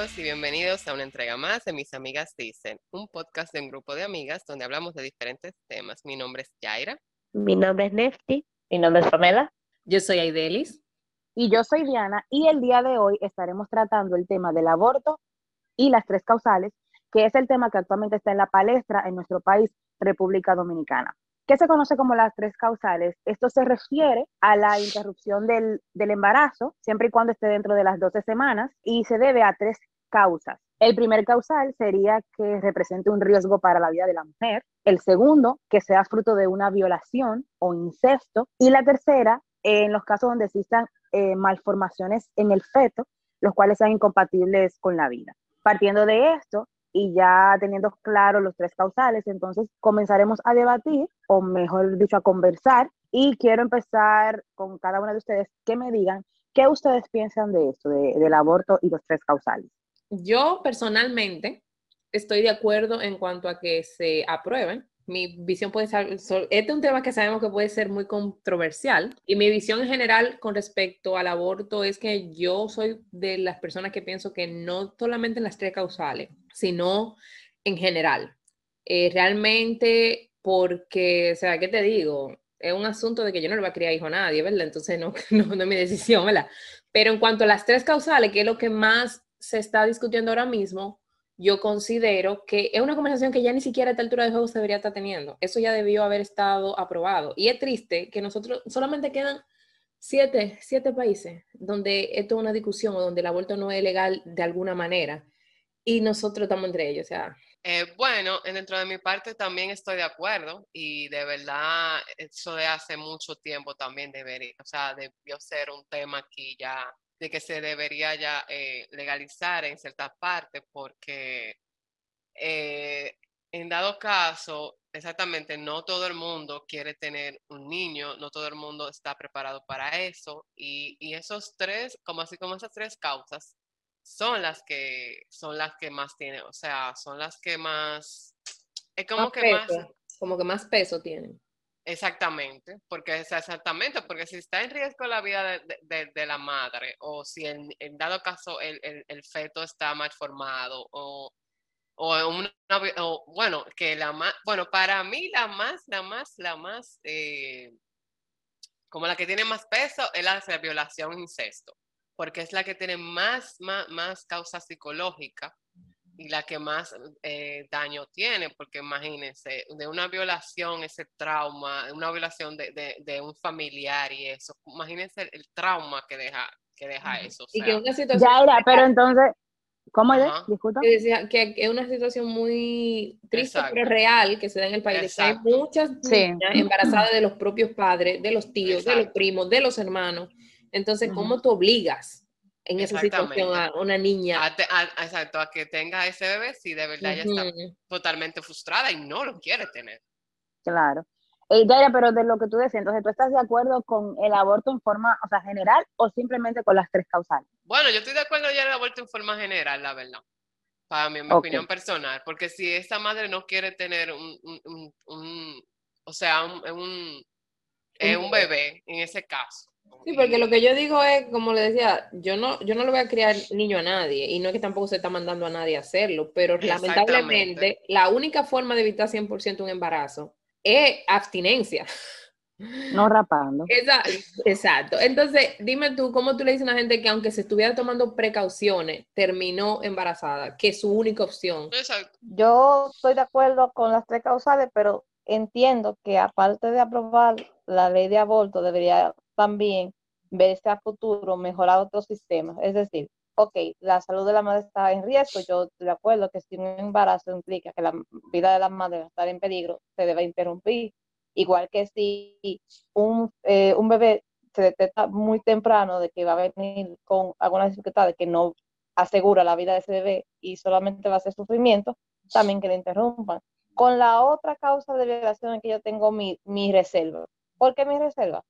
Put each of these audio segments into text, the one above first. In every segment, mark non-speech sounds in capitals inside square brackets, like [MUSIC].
todos y bienvenidos a una entrega más de Mis Amigas Dicen, un podcast de un grupo de amigas donde hablamos de diferentes temas. Mi nombre es Yaira. Mi nombre es Nefti. Mi nombre es Pamela. Yo soy Aidelis. Y yo soy Diana y el día de hoy estaremos tratando el tema del aborto y las tres causales, que es el tema que actualmente está en la palestra en nuestro país, República Dominicana. ¿Qué se conoce como las tres causales? Esto se refiere a la interrupción del, embarazo, siempre y cuando esté dentro de las 12 semanas, y se debe a tres causas. El primer causal sería que represente un riesgo para la vida de la mujer. El segundo, que sea fruto de una violación o incesto. Y la tercera, en los casos donde existan eh, malformaciones en el feto, los cuales sean incompatibles con la vida. Partiendo de esto, y ya teniendo claro los tres causales, entonces comenzaremos a debatir, o mejor dicho, a conversar. Y quiero empezar con cada una de ustedes que me digan qué ustedes piensan de esto, del aborto y los tres causales. Yo personalmente estoy de acuerdo en cuanto a que se aprueben mi visión puede ser, este es un tema que sabemos que puede ser muy controversial y mi visión en general con respecto al aborto es que yo soy de las personas que pienso que no solamente en las tres causales, sino en general. Eh, realmente porque, o sea, ¿qué te digo? Es un asunto de que yo no le voy a criar hijo a nadie, ¿verdad? Entonces no, [LAUGHS] no, no es mi decisión, ¿verdad? Pero en cuanto a las tres causales, que es lo que más se está discutiendo ahora mismo, yo considero que es una conversación que ya ni siquiera a esta altura de juego se debería estar teniendo. Eso ya debió haber estado aprobado. Y es triste que nosotros solamente quedan siete, siete países donde esto es una discusión o donde el aborto no es legal de alguna manera. Y nosotros estamos entre ellos. O sea, eh, bueno, dentro de mi parte también estoy de acuerdo y de verdad eso de hace mucho tiempo también debería, o sea, debió ser un tema aquí ya de que se debería ya eh, legalizar en ciertas partes porque eh, en dado caso, exactamente, no todo el mundo quiere tener un niño, no todo el mundo está preparado para eso y, y esos tres, como así como esas tres causas, son las que son las que más tienen, o sea, son las que más es como que más como que más peso tienen. Exactamente, porque exactamente, porque si está en riesgo la vida de, la madre, o si en, dado caso el, feto está mal formado, o, o, bueno, que la más, bueno, para mí la más, la más, la más, eh, como la que tiene más peso es la violación incesto, porque es la que tiene más, más, más causa psicológica y la que más eh, daño tiene, porque imagínense, de una violación, ese trauma, una violación de, de, un familiar y eso, imagínense el, trauma que deja, que deja eso. y que una situación... Ya era, pero entonces, ¿cómo es? Disculpa. Que decía que es una situación muy triste, pero real, que se da en el país. Hay muchas niñas embarazadas de los propios padres, de los tíos, de los primos, de los hermanos. Entonces, ¿cómo tú obligas? En esa situación a una niña. exacto, a que tenga ese bebé si de verdad ya está totalmente frustrada y no lo quiere tener. Claro. Eh, pero de lo que tú decías, entonces, ¿tú estás de acuerdo con el aborto en forma, o sea, general o simplemente con las tres causales? Bueno, yo estoy de acuerdo ya el aborto en forma general, la verdad. Para mí, mi opinión personal. Porque si esa madre no quiere tener un, un, un, o sea, un, un, eh, un bebé en ese caso, Sí, porque lo que yo digo es, como le decía, yo no, yo no le voy a criar niño a nadie y no es que tampoco se está mandando a nadie a hacerlo, pero lamentablemente la única forma de evitar 100% un embarazo es abstinencia. No rapando. Exacto. Entonces, dime tú, ¿cómo tú le dices a una gente que aunque se estuviera tomando precauciones, terminó embarazada, que es su única opción? Exacto. Yo estoy de acuerdo con las tres causales, pero entiendo que aparte de aprobar la ley de aborto, debería también verse a futuro mejorar otros sistemas. Es decir, ok, la salud de la madre está en riesgo, yo de acuerdo que si un embarazo implica que la vida de la madre estar en peligro, se debe interrumpir. Igual que si un, eh, un bebé se detecta muy temprano de que va a venir con alguna dificultad que no asegura la vida de ese bebé y solamente va a ser sufrimiento, también que le interrumpan. Con la otra causa de violación que yo tengo mi, mi reserva. ¿Por qué mi reserva?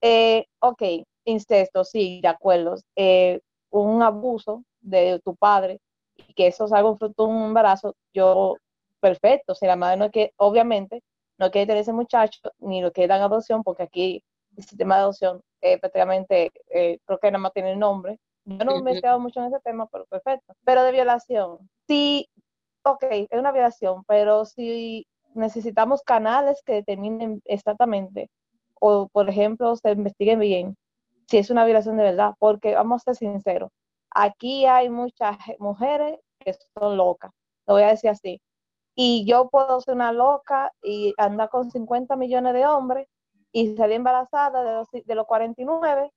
Eh, ok, incesto, sí, de acuerdo. Eh, un abuso de tu padre y que eso salga un fruto de un embarazo, yo, perfecto. Si la madre no quiere, obviamente, no quiere tener ese muchacho, ni lo quiere dar adopción, porque aquí el sistema de adopción eh, prácticamente, creo que nada más tiene el nombre, Yo no me he quedado mucho en ese tema, pero perfecto. Pero de violación, sí, ok, es una violación, pero si necesitamos canales que determinen exactamente, o por ejemplo, se investiguen bien si es una violación de verdad, porque vamos a ser sinceros, aquí hay muchas mujeres que son locas, lo voy a decir así, y yo puedo ser una loca y andar con 50 millones de hombres y salir embarazada de los, de los 49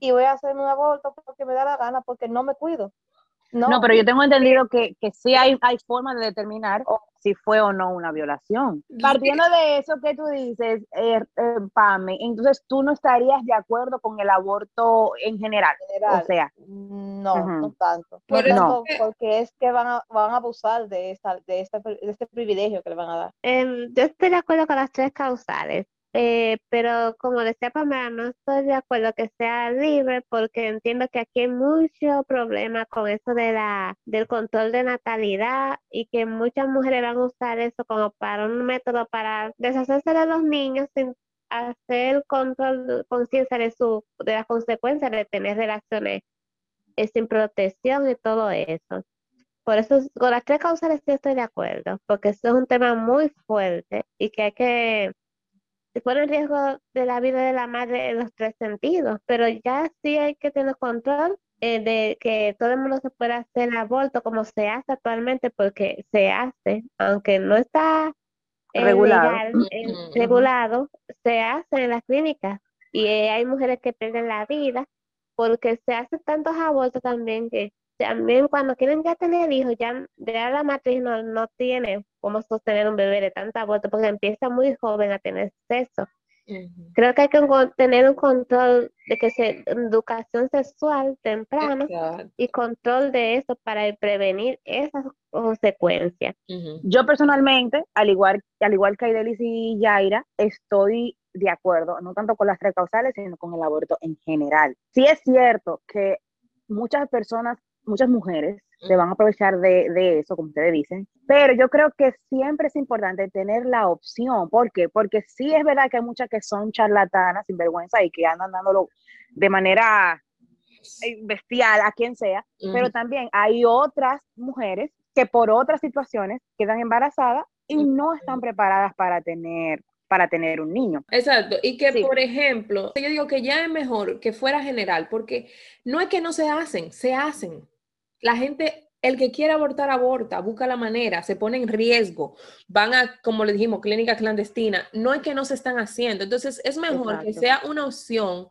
y voy a hacerme un aborto porque me da la gana, porque no me cuido. No, pero yo tengo entendido que, que sí hay, hay forma de determinar Oh. si fue o no una violación. Partiendo de eso que tú dices, eh, eh, Pame, entonces tú no estarías de acuerdo con el aborto en general. general, O sea, no, Ujú. no tanto. Por No eso tanto, que- porque es que van a, van a abusar de, esta, de, este, de este privilegio que le van a dar. Em, yo estoy de acuerdo con las tres causales, eh, pero como decía Pamela, no estoy de acuerdo que sea libre porque entiendo que aquí hay mucho problema con eso de la, del control de natalidad y que muchas mujeres van a usar eso como para un método para deshacerse de los niños sin hacer control, conciencia de su, de las consecuencias de tener relaciones eh, sin protección y todo eso. Por eso, con las tres causales sí estoy de acuerdo, porque eso es un tema muy fuerte y que hay que se pone en riesgo de la vida de la madre en los tres sentidos, pero ya sí hay que tener control eh, de que todo el mundo se pueda hacer aborto como se hace actualmente, porque se hace, aunque no está eh, Regulado. legal, eh, regulado, se hace en las clínicas y eh, hay mujeres que pierden la vida porque se hacen tantos abortos también que también cuando quieren ya tener hijos, ya, ya la matriz no, no tiene cómo sostener un bebé de tanto aborto porque empieza muy joven a tener sexo. Creo que hay que tener un control de que se, educación sexual temprano Exacto. y control de eso para prevenir esas consecuencias. Yo personalmente, al igual, al igual que Aidelis y Yaira, estoy de acuerdo, no tanto con las tres causales, sino con el aborto en general. Sí es cierto que muchas personas, muchas mujeres se van a aprovechar de, de eso, como ustedes dicen, pero yo creo que siempre es importante tener la opción. ¿Por qué? Porque sí es verdad que hay muchas que son charlatanas, sinvergüenza, y que andan dándolo de manera eh, bestial a quien sea, pero Ujú. también hay otras mujeres que por otras situaciones quedan embarazadas y no están preparadas para tener, para tener un niño. Exacto, y que Sí. por ejemplo, yo digo que ya es mejor que fuera general, porque no es que no se hacen, se hacen. La gente, el que quiere abortar, aborta, busca la manera, se pone en riesgo, van a, como le dijimos, clínica clandestina, no es que no se están haciendo. Entonces, es mejor que sea una opción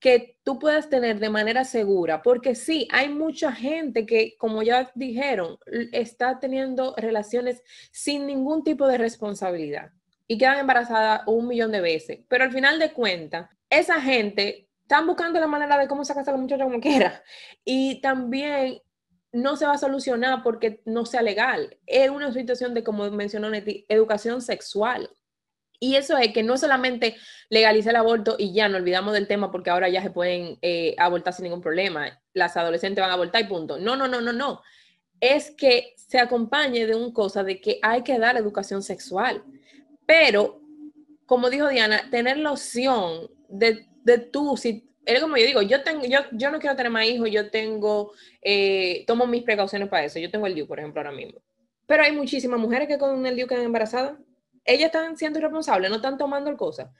que tú puedas tener de manera segura, porque sí, hay mucha gente que, como ya dijeron, está teniendo relaciones sin ningún tipo de responsabilidad y quedan embarazadas un millón de veces, pero al final de cuentas, esa gente están buscando la manera de cómo sacarse a la muchacha como quiera. Y también no se va a solucionar porque no sea legal. Es una situación de, como mencionó Neti, educación sexual. Y eso es que no solamente legaliza el aborto y ya no olvidamos del tema porque ahora ya se pueden eh, abortar sin ningún problema. Las adolescentes van a abortar y punto. No, no, no, no, no. Es que se acompañe de un cosa de que hay que dar educación sexual. Pero, como dijo Diana, tener la opción de, de tú, si, es como yo digo, yo, tengo, yo, yo no quiero tener más hijos, yo tengo, eh, tomo mis precauciones para eso. Yo tengo el DIU, por ejemplo, ahora mismo. Pero hay muchísimas mujeres que con el DIU quedan embarazadas ellas están siendo irresponsables, no están tomando el cosa.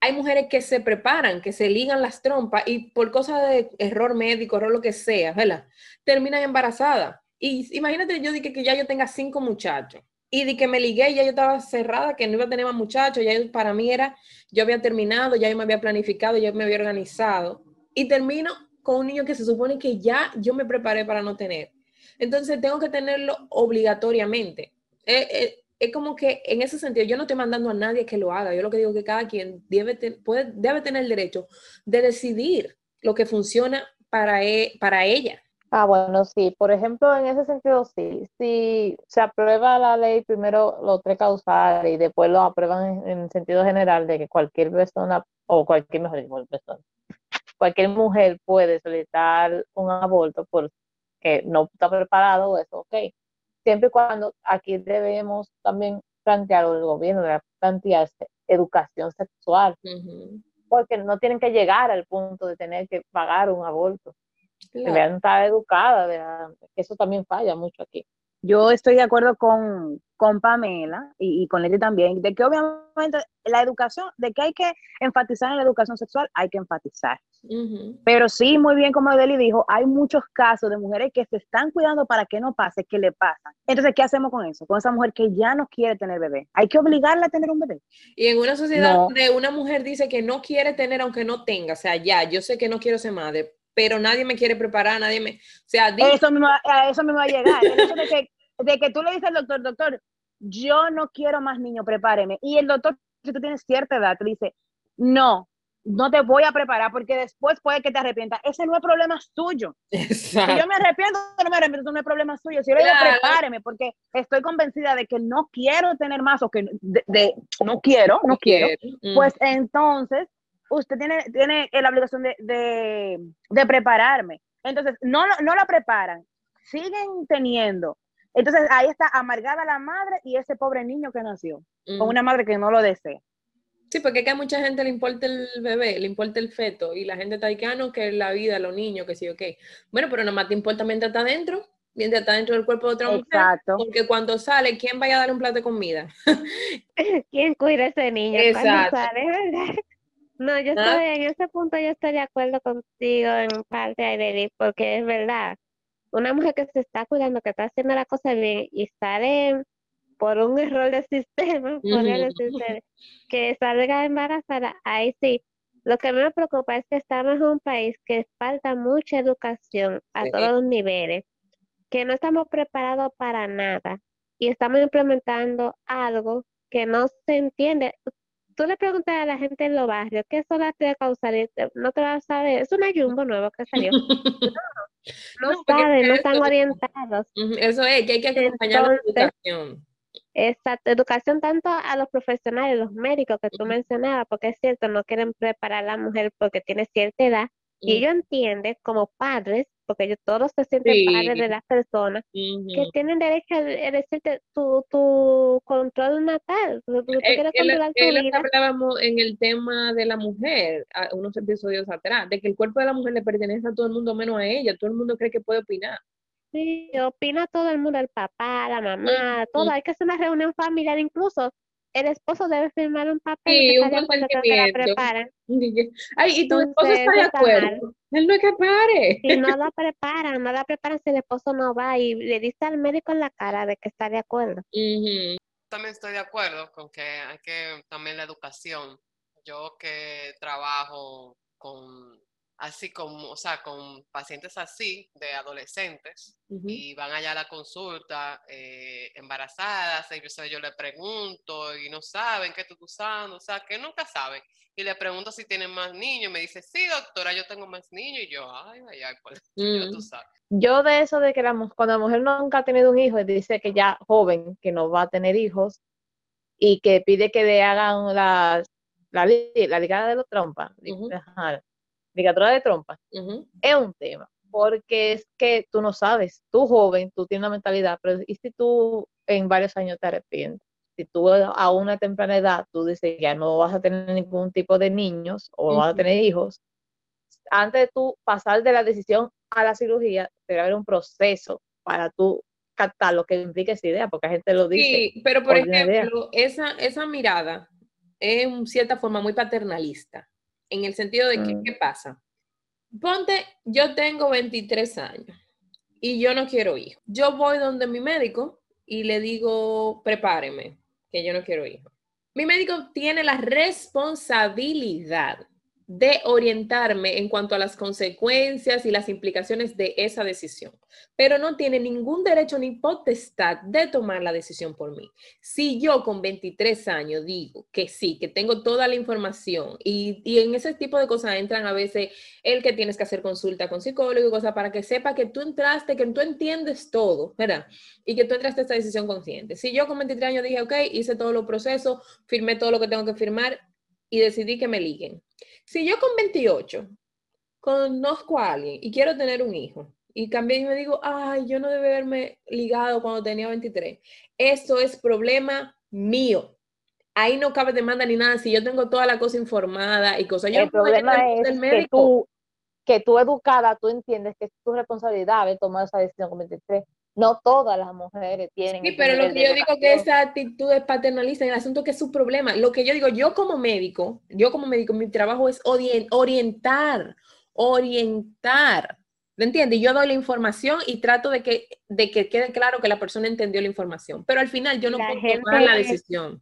Hay mujeres que se preparan, que se ligan las trompas y por cosa de error médico, error lo que sea, ¿verdad? Terminan embarazadas. Y imagínate yo dije que ya yo tenga cinco muchachos y de que me ligué, ya yo estaba cerrada, que no iba a tener más muchachos, ya para mí era, yo había terminado, ya yo me había planificado, ya me había organizado y termino con un niño que se supone que ya yo me preparé para no tener. Entonces tengo que tenerlo obligatoriamente. Eh, eh, es como que en ese sentido yo no estoy mandando a nadie que lo haga. Yo lo que digo es que cada quien debe, puede, debe tener el derecho de decidir lo que funciona para, e- para ella. Ah, bueno, sí. Por ejemplo, en ese sentido, sí. Si se aprueba la ley, primero los tres causales y después lo aprueban en, en sentido general de que cualquier persona, o cualquier, mejor dicho, persona, cualquier mujer puede solicitar un aborto porque no está preparado, eso, ok. Siempre y cuando aquí debemos también plantear, o el gobierno debe plantearse educación sexual, porque no tienen que llegar al punto de tener que pagar un aborto. Claro. Deberían estar educadas, deberían- eso también falla mucho aquí. Yo estoy de acuerdo con, con Pamela y, y con Leti también, de que obviamente la educación, de que hay que enfatizar en la educación sexual, hay que enfatizar. Ujú. Pero sí, muy bien como Deli dijo, hay muchos casos de mujeres que se están cuidando para que no pase, que le pasan. Entonces, ¿qué hacemos con eso? Con esa mujer que ya no quiere tener bebé. Hay que obligarla a tener un bebé. Y en una sociedad No. donde una mujer dice que no quiere tener aunque no tenga, o sea, ya, yo sé que no quiero ser madre, pero nadie me quiere preparar, nadie me, o sea, Eso mismo, a eso mismo va a llegar. El hecho de que, de que tú le dices al doctor, doctor, yo no quiero más niños, prepáreme. Y el doctor, si tú tienes cierta edad, te dice, no, no te voy a preparar porque después puede que te arrepientas. Ese no es problema tuyo. Si Exacto. yo me arrepiento, no me arrepiento, no es problema suyo. Si yo le digo, prepáreme porque estoy convencida de que no quiero tener más o que de, de- no quiero, no quiero, Mm. pues entonces usted tiene, tiene la obligación de, de, de prepararme. Entonces, no, no la preparan, siguen teniendo. Entonces, ahí está amargada la madre y ese pobre niño que nació, Mm. con una madre que no lo desea. Sí, porque es que a mucha gente le importa el bebé, le importa el feto, y la gente está ahí que, ah, no, que la vida, los niños, que sí, ok. Bueno, pero nada más te importa mientras está dentro, mientras está dentro del cuerpo de otra mujer, Exacto. porque cuando sale, ¿quién vaya a darle un plato de comida? [LAUGHS] ¿Quién cuida a ese niño cuando Exacto. sale, verdad? [LAUGHS] No, yo ¿Ah? estoy, en ese punto yo estoy de acuerdo contigo en parte, Aideli, porque es verdad. Una mujer que se está cuidando, que está haciendo la cosa bien y sale por un error del [LAUGHS] sistema, decirse, que salga embarazada, ahí sí. Lo que me preocupa es que estamos en un país que falta mucha educación a Sí. todos los niveles, que no estamos preparados para nada y estamos implementando algo que no se entiende. Tú le preguntas a la gente en los barrios qué son las tres causales, te- no te vas a saber, es una jumbo nuevo que salió. [LAUGHS] No, No, porque saben, no están orientados. Eso es, que hay que acompañar la Entonces, educación. Exacto, educación tanto a los profesionales, los médicos que tú Ujú. mencionabas, porque es cierto, no quieren preparar a la mujer porque tiene cierta edad, y Ujú, ellos entienden como padres, porque ellos todos se sienten padres Sí. de las personas, que tienen derecho a decirte tu, tu control natal, tú, tú Eh, controlar tu es lo que vida. hablábamos en el tema de la mujer, unos episodios atrás, de que el cuerpo de la mujer le pertenece a todo el mundo menos a ella, todo el mundo cree que puede opinar. Sí, opina todo el mundo, el papá, la mamá, todo. Hay que hacer una reunión familiar, incluso el esposo debe firmar un papel Sí, que un consentimiento. preparan. [LAUGHS] Ay, y tu esposo está de mal. acuerdo. Él no es que pare. Si no la preparan, no la preparan si el esposo no va y le dice al médico en la cara de que está de acuerdo. [LAUGHS] Ujú, También estoy de acuerdo con que hay que también la educación. Yo que trabajo con así como, o sea, con pacientes así de adolescentes ujú. y van allá a la consulta eh, embarazadas, y yo, yo le pregunto y no saben qué estoy usando, o sea, que nunca saben. Y le pregunto si tienen más niños, me dice, sí, doctora, yo tengo más niños, y yo, ay, ay, ay, pues, ya tú Mm. sabes. Yo de eso de que la, cuando la mujer nunca ha tenido un hijo, dice que ya joven, que no va a tener hijos, y que pide que le hagan la, la, li- la ligada de los trompas, Ujú. Ajá, ligadura de trompas, Ujú. es un tema, porque es que tú no sabes, tú joven, tú tienes una mentalidad, pero ¿y si tú en varios años te arrepientes? Si tú a una temprana edad tú dices ya no vas a tener ningún tipo de niños o no vas a tener hijos, antes de tú pasar de la decisión a la cirugía, debe haber un proceso para tú captar lo que implica esa idea, porque la gente lo dice. Sí, pero por idea. ejemplo, esa, esa mirada es en cierta forma muy paternalista, en el sentido de que, Mm. ¿qué pasa? Ponte, yo tengo 23 años y yo no quiero hijos. Yo voy donde mi médico y le digo, prepáreme, que yo no quiero hijos. Mi médico tiene la responsabilidad de orientarme en cuanto a las consecuencias y las implicaciones de esa decisión, pero no tiene ningún derecho ni potestad de tomar la decisión por mí. Si yo con 23 años digo que sí, que tengo toda la información y, y en ese tipo de cosas entran a veces el que tienes que hacer consulta con psicólogo y cosas para que sepa que tú entraste, que tú entiendes todo, ¿verdad? Y que tú entraste a esta decisión consciente. Si yo con 23 años dije, ok, hice todos los procesos, firmé todo lo que tengo que firmar y decidí que me liguen. Si yo con 28 conozco a alguien y quiero tener un hijo y cambié y me digo, ay, yo no debe haberme ligado cuando tenía 23, eso es problema mío. Ahí no cabe demanda ni nada. Si yo tengo toda la cosa informada y cosas, yo El no problema es que médico. tú, que tú educada, tú entiendes que es tu responsabilidad de tomar esa decisión con 23. No todas las mujeres tienen. Sí, pero lo que yo digo que esa actitud es paternalista en el asunto que es su problema. Lo que yo digo, yo como médico, yo como médico, mi trabajo es orien- orientar, orientar. ¿Me entiendes? Yo doy la información y trato de que, de que quede claro que la persona entendió la información. Pero al final yo no La puedo tomar la decisión.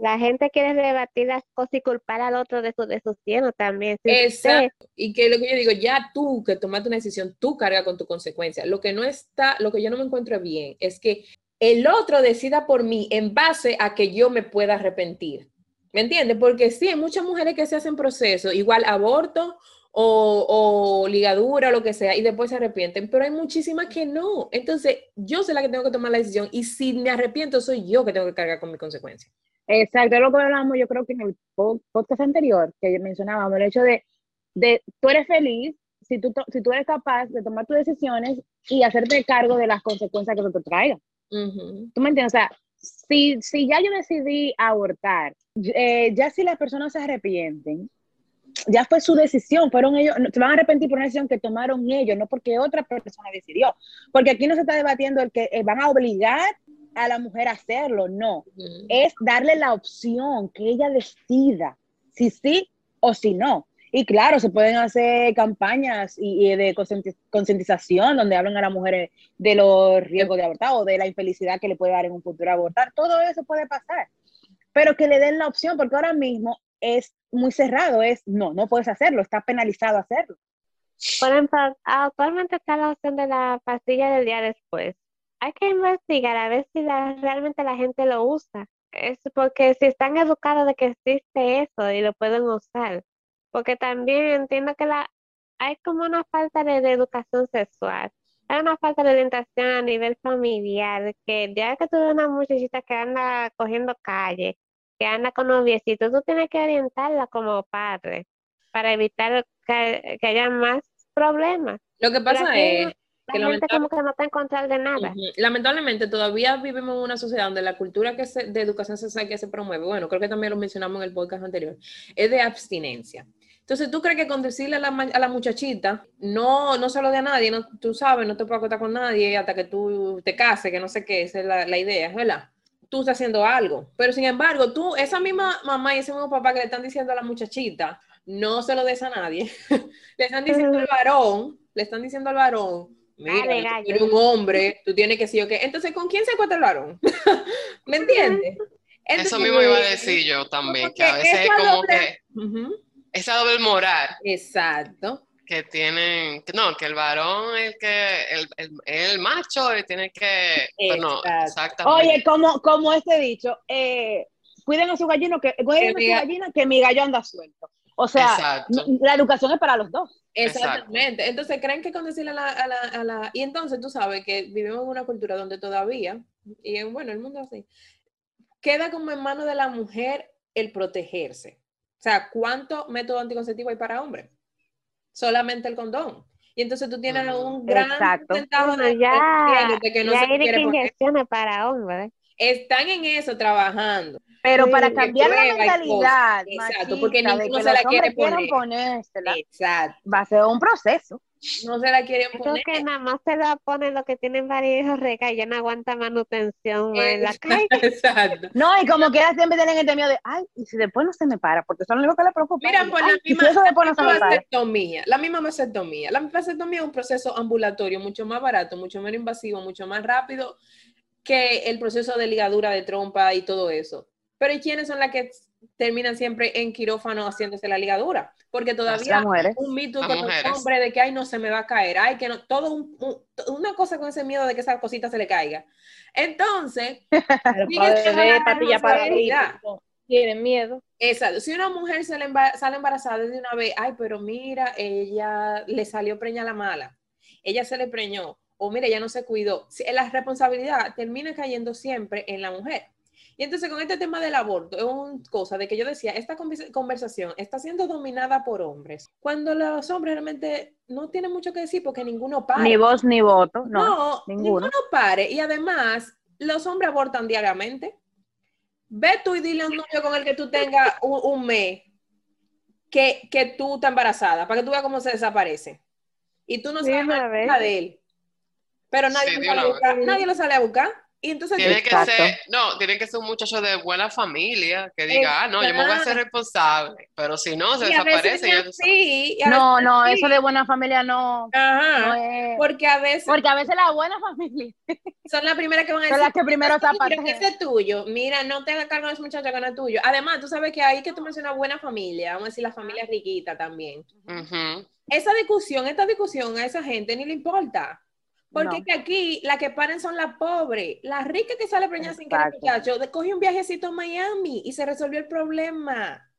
La gente quiere rebatir las cosas y culpar al otro de su, de su cielo también. Si usted- Exacto. Y que lo que yo digo, ya tú que tomaste una decisión, tú carga con tu consecuencia. Lo que no está, lo que yo no me encuentro bien es que el otro decida por mí en base a que yo me pueda arrepentir. ¿Me entiendes? Porque sí, hay muchas mujeres que se hacen proceso, igual aborto o, o ligadura o lo que sea, y después se arrepienten, pero hay muchísimas que no. Entonces, yo soy la que tengo que tomar la decisión y si me arrepiento, soy yo que tengo que cargar con mi consecuencia. Exacto, es lo que hablamos, yo creo que en el po- podcast anterior, que mencionábamos, el hecho de, de tú eres feliz si tú, si tú eres capaz de tomar tus decisiones y hacerte cargo de las consecuencias que eso te traiga. Ujú. ¿Tú me entiendes? O sea, si, si ya yo decidí abortar, eh, ya si las personas se arrepienten, ya fue su decisión, fueron ellos, se van a arrepentir por una decisión que tomaron ellos, no porque otra persona decidió. Porque aquí no se está debatiendo el que eh, van a obligar a la mujer a hacerlo, no es darle la opción que ella decida si sí o si no. Y claro, se pueden hacer campañas y, y de concienti- concientización donde hablan a las mujeres de los riesgos de abortar o de la infelicidad que le puede dar en un futuro abortar. Todo eso puede pasar. Pero que le den la opción, porque ahora mismo es muy cerrado, es no, no puedes hacerlo, está penalizado hacerlo. Por ejemplo, actualmente está la opción de la pastilla del día después. Hay que investigar a ver si realmente la gente lo usa. Es porque si están educados de que existe eso y lo pueden usar. Porque también entiendo que la, hay como una falta de, de educación sexual. Hay una falta de orientación a nivel familiar, que ya que tú ves una muchachita que anda cogiendo calle, que anda con noviecitos, tú tienes que orientarla como padre para evitar que, que haya más problemas. Lo que pasa es la que gente lamentable- como que no está en control de nada. Lamentablemente todavía vivimos en una sociedad donde la cultura que se- de educación sexual que se promueve, bueno, creo que también lo mencionamos en el podcast anterior, es de abstinencia. Entonces, ¿tú crees que con decirle a la, a la muchachita, no, no se lo dé a nadie, no, tú sabes, no te puedes acostar con nadie hasta que tú te cases, que no sé qué, esa es la, la idea, ¿verdad? Tú estás haciendo algo, pero sin embargo, tú, esa misma mamá y ese mismo papá que le están diciendo a la muchachita, no se lo des a nadie, [LAUGHS] le están diciendo al varón, le están diciendo al varón, Mira, Dale, tú eres un hombre, tú tienes que sí o qué. Entonces, ¿con quién se acuesta el varón? [LAUGHS] ¿Me entiendes? Eso mismo iba a decir yo también, que a veces es como doble- que esa doble moral Exacto. Que tienen, que no, que el varón es el que, el, el, el macho y tiene que, pero no, exactamente. Oye, como, como este dicho, eh, cuiden a su gallino, que, cuiden a su ga- gallina, que mi gallo anda suelto. O sea, Exacto. la educación es para los dos. Exactamente. Entonces, creen que con decirle a la, a la, a la- Y entonces tú sabes que vivimos en una cultura donde todavía, y en, bueno, el mundo así, queda como en manos de la mujer el protegerse. O sea, ¿cuánto método anticonceptivo hay para hombres? Solamente el condón. Y entonces tú tienes Ujú. un gran Exacto. porcentaje Bueno, de ya, de que no ya se quiere poner. para hombres. Están en eso trabajando. Pero Sí, para que cambiar la mentalidad Exacto, porque ninguno que se la quiere poner. Exacto. va a ser un proceso. No se la quieren poner. creo que nada más se la ponen los que tienen varios hijos reca y ya no aguanta manutención en la calle. [LAUGHS] Exacto. No, y como que siempre tienen este miedo de, ay, y si después no se me para, porque eso es lo único que le preocupa. Mira, Y, pues "Ay, la si misma, eso después no se la me misma para. vasectomía, la misma. La es un proceso ambulatorio mucho más barato, mucho menos invasivo, mucho más rápido que el proceso de ligadura de trompa y todo eso. Pero ¿y quiénes son las que terminan siempre en quirófano haciéndose la ligadura? Porque todavía un mito con los mujeres. hombres de que ay no se me va a caer, ay que no, todo un- un- una cosa con ese miedo de que esa cosita se le caiga. Entonces, [LAUGHS] tienen miedo. Exacto. Si una mujer se le emba- sale embarazada de una vez, ay, pero mira, ella le salió preña la mala, ella se le preñó, o mira, ella no se cuidó. Si- La responsabilidad termina cayendo siempre en la mujer. Y entonces con este tema del aborto, es una cosa de que yo decía, esta convers- conversación está siendo dominada por hombres, cuando los hombres realmente no tienen mucho que decir porque ninguno para. Ni voz ni voto, no. No, ninguno. ninguno pare. Y además, los hombres abortan diariamente. Ve tú y dile a un novio con el que tú tengas un, un mes que, que tú estás embarazada, para que tú veas cómo se desaparece. y tú no sabes hija de él. Pero nadie, Sí, lo de sale a una buscar, vez. nadie lo sale a buscar. Y entonces Tiene que Exacto. ser, no, tiene que ser un muchacho de buena familia que diga, ah, no, yo me voy a Exacto. responsable. Pero si no, se y a veces desaparece, y No, no, es eso de buena familia no, no Ajá, es. porque a veces Porque a veces la buena familia son las primeras que van a son decir, las que primero "Sí, pero zapatean. que ese es tuyo. Mira, no te hagas cargo de ese muchacho que no es tuyo. Además, tú sabes que ahí que tú mencionas buena familia, vamos a decir la familia riquita también. Esa discusión, esta discusión a esa gente ni le importa. Porque No. que aquí la que paren son las pobres. La rica que sale preñada sin querer, muchacho, coge un viajecito a Miami y se resolvió el problema.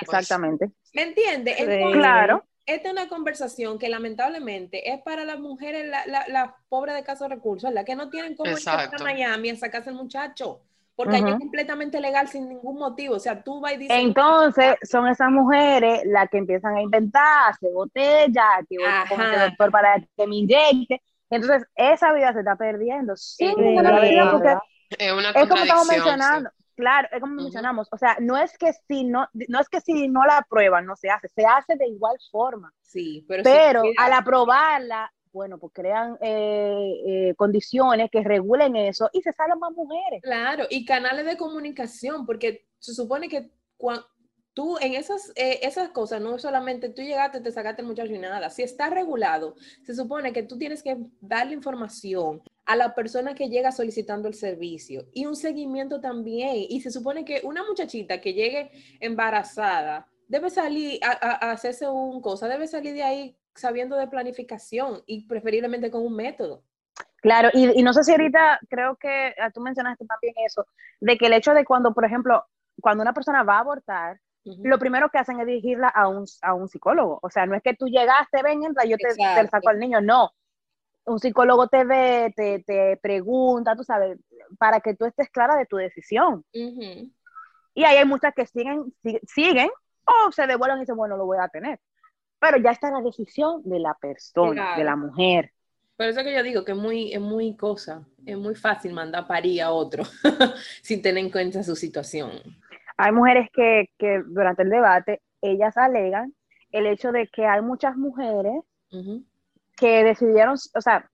Exactamente. ¿Me entiendes? Sí. Entonces, Claro. esta es una conversación que lamentablemente es para las mujeres, las la, la pobres de casos recursos, las que no tienen cómo Exacto. para Miami a sacarse el muchacho. Porque allá es Ujú. completamente legal sin ningún motivo. O sea, tú vas y dices. Entonces, son esas mujeres las que empiezan a inventar, hacer botellas, que voy este Ajá. doctor para que me inyecte. Entonces, esa vida se está perdiendo sin ninguna porque Es una es como estamos sí. mencionando. Claro, es como mencionamos. O sea, no es que si no, no es que si no la aprueban, no se hace, se hace de igual forma. Sí, pero, sí, Pero al aprobarla, bueno, pues crean eh, eh, condiciones que regulen eso y se salvan más mujeres. Claro, y canales de comunicación, porque se supone que cua- tú en esas, eh, esas cosas, no solamente tú llegaste, te sacaste el muchacho y nada, si está regulado, se supone que tú tienes que darle información a la persona que llega solicitando el servicio y un seguimiento también. Y se supone que una muchachita que llegue embarazada debe salir a, hacerse un cosa, debe salir de ahí sabiendo de planificación y preferiblemente con un método. Claro, y, y no sé si ahorita creo que ah, tú mencionaste también eso, de que el hecho de cuando, por ejemplo, cuando una persona va a abortar, Lo primero que hacen es dirigirla a un, a un psicólogo. O sea, no es que tú llegaste, ven, entra, yo te, saco al niño, no. Un psicólogo te ve, te, te pregunta, tú sabes, para que tú estés clara de tu decisión. Y ahí hay muchas que siguen, si- siguen o se devuelven y dicen, bueno, lo voy a tener. Pero ya está la decisión de la persona, de la mujer. Por eso que yo digo que es muy, es muy cosa, es muy fácil mandar a parir a otro [LAUGHS] sin tener en cuenta su situación. Hay mujeres que, que durante el debate, ellas alegan el hecho de que hay muchas mujeres Ujú. que decidieron, o sea,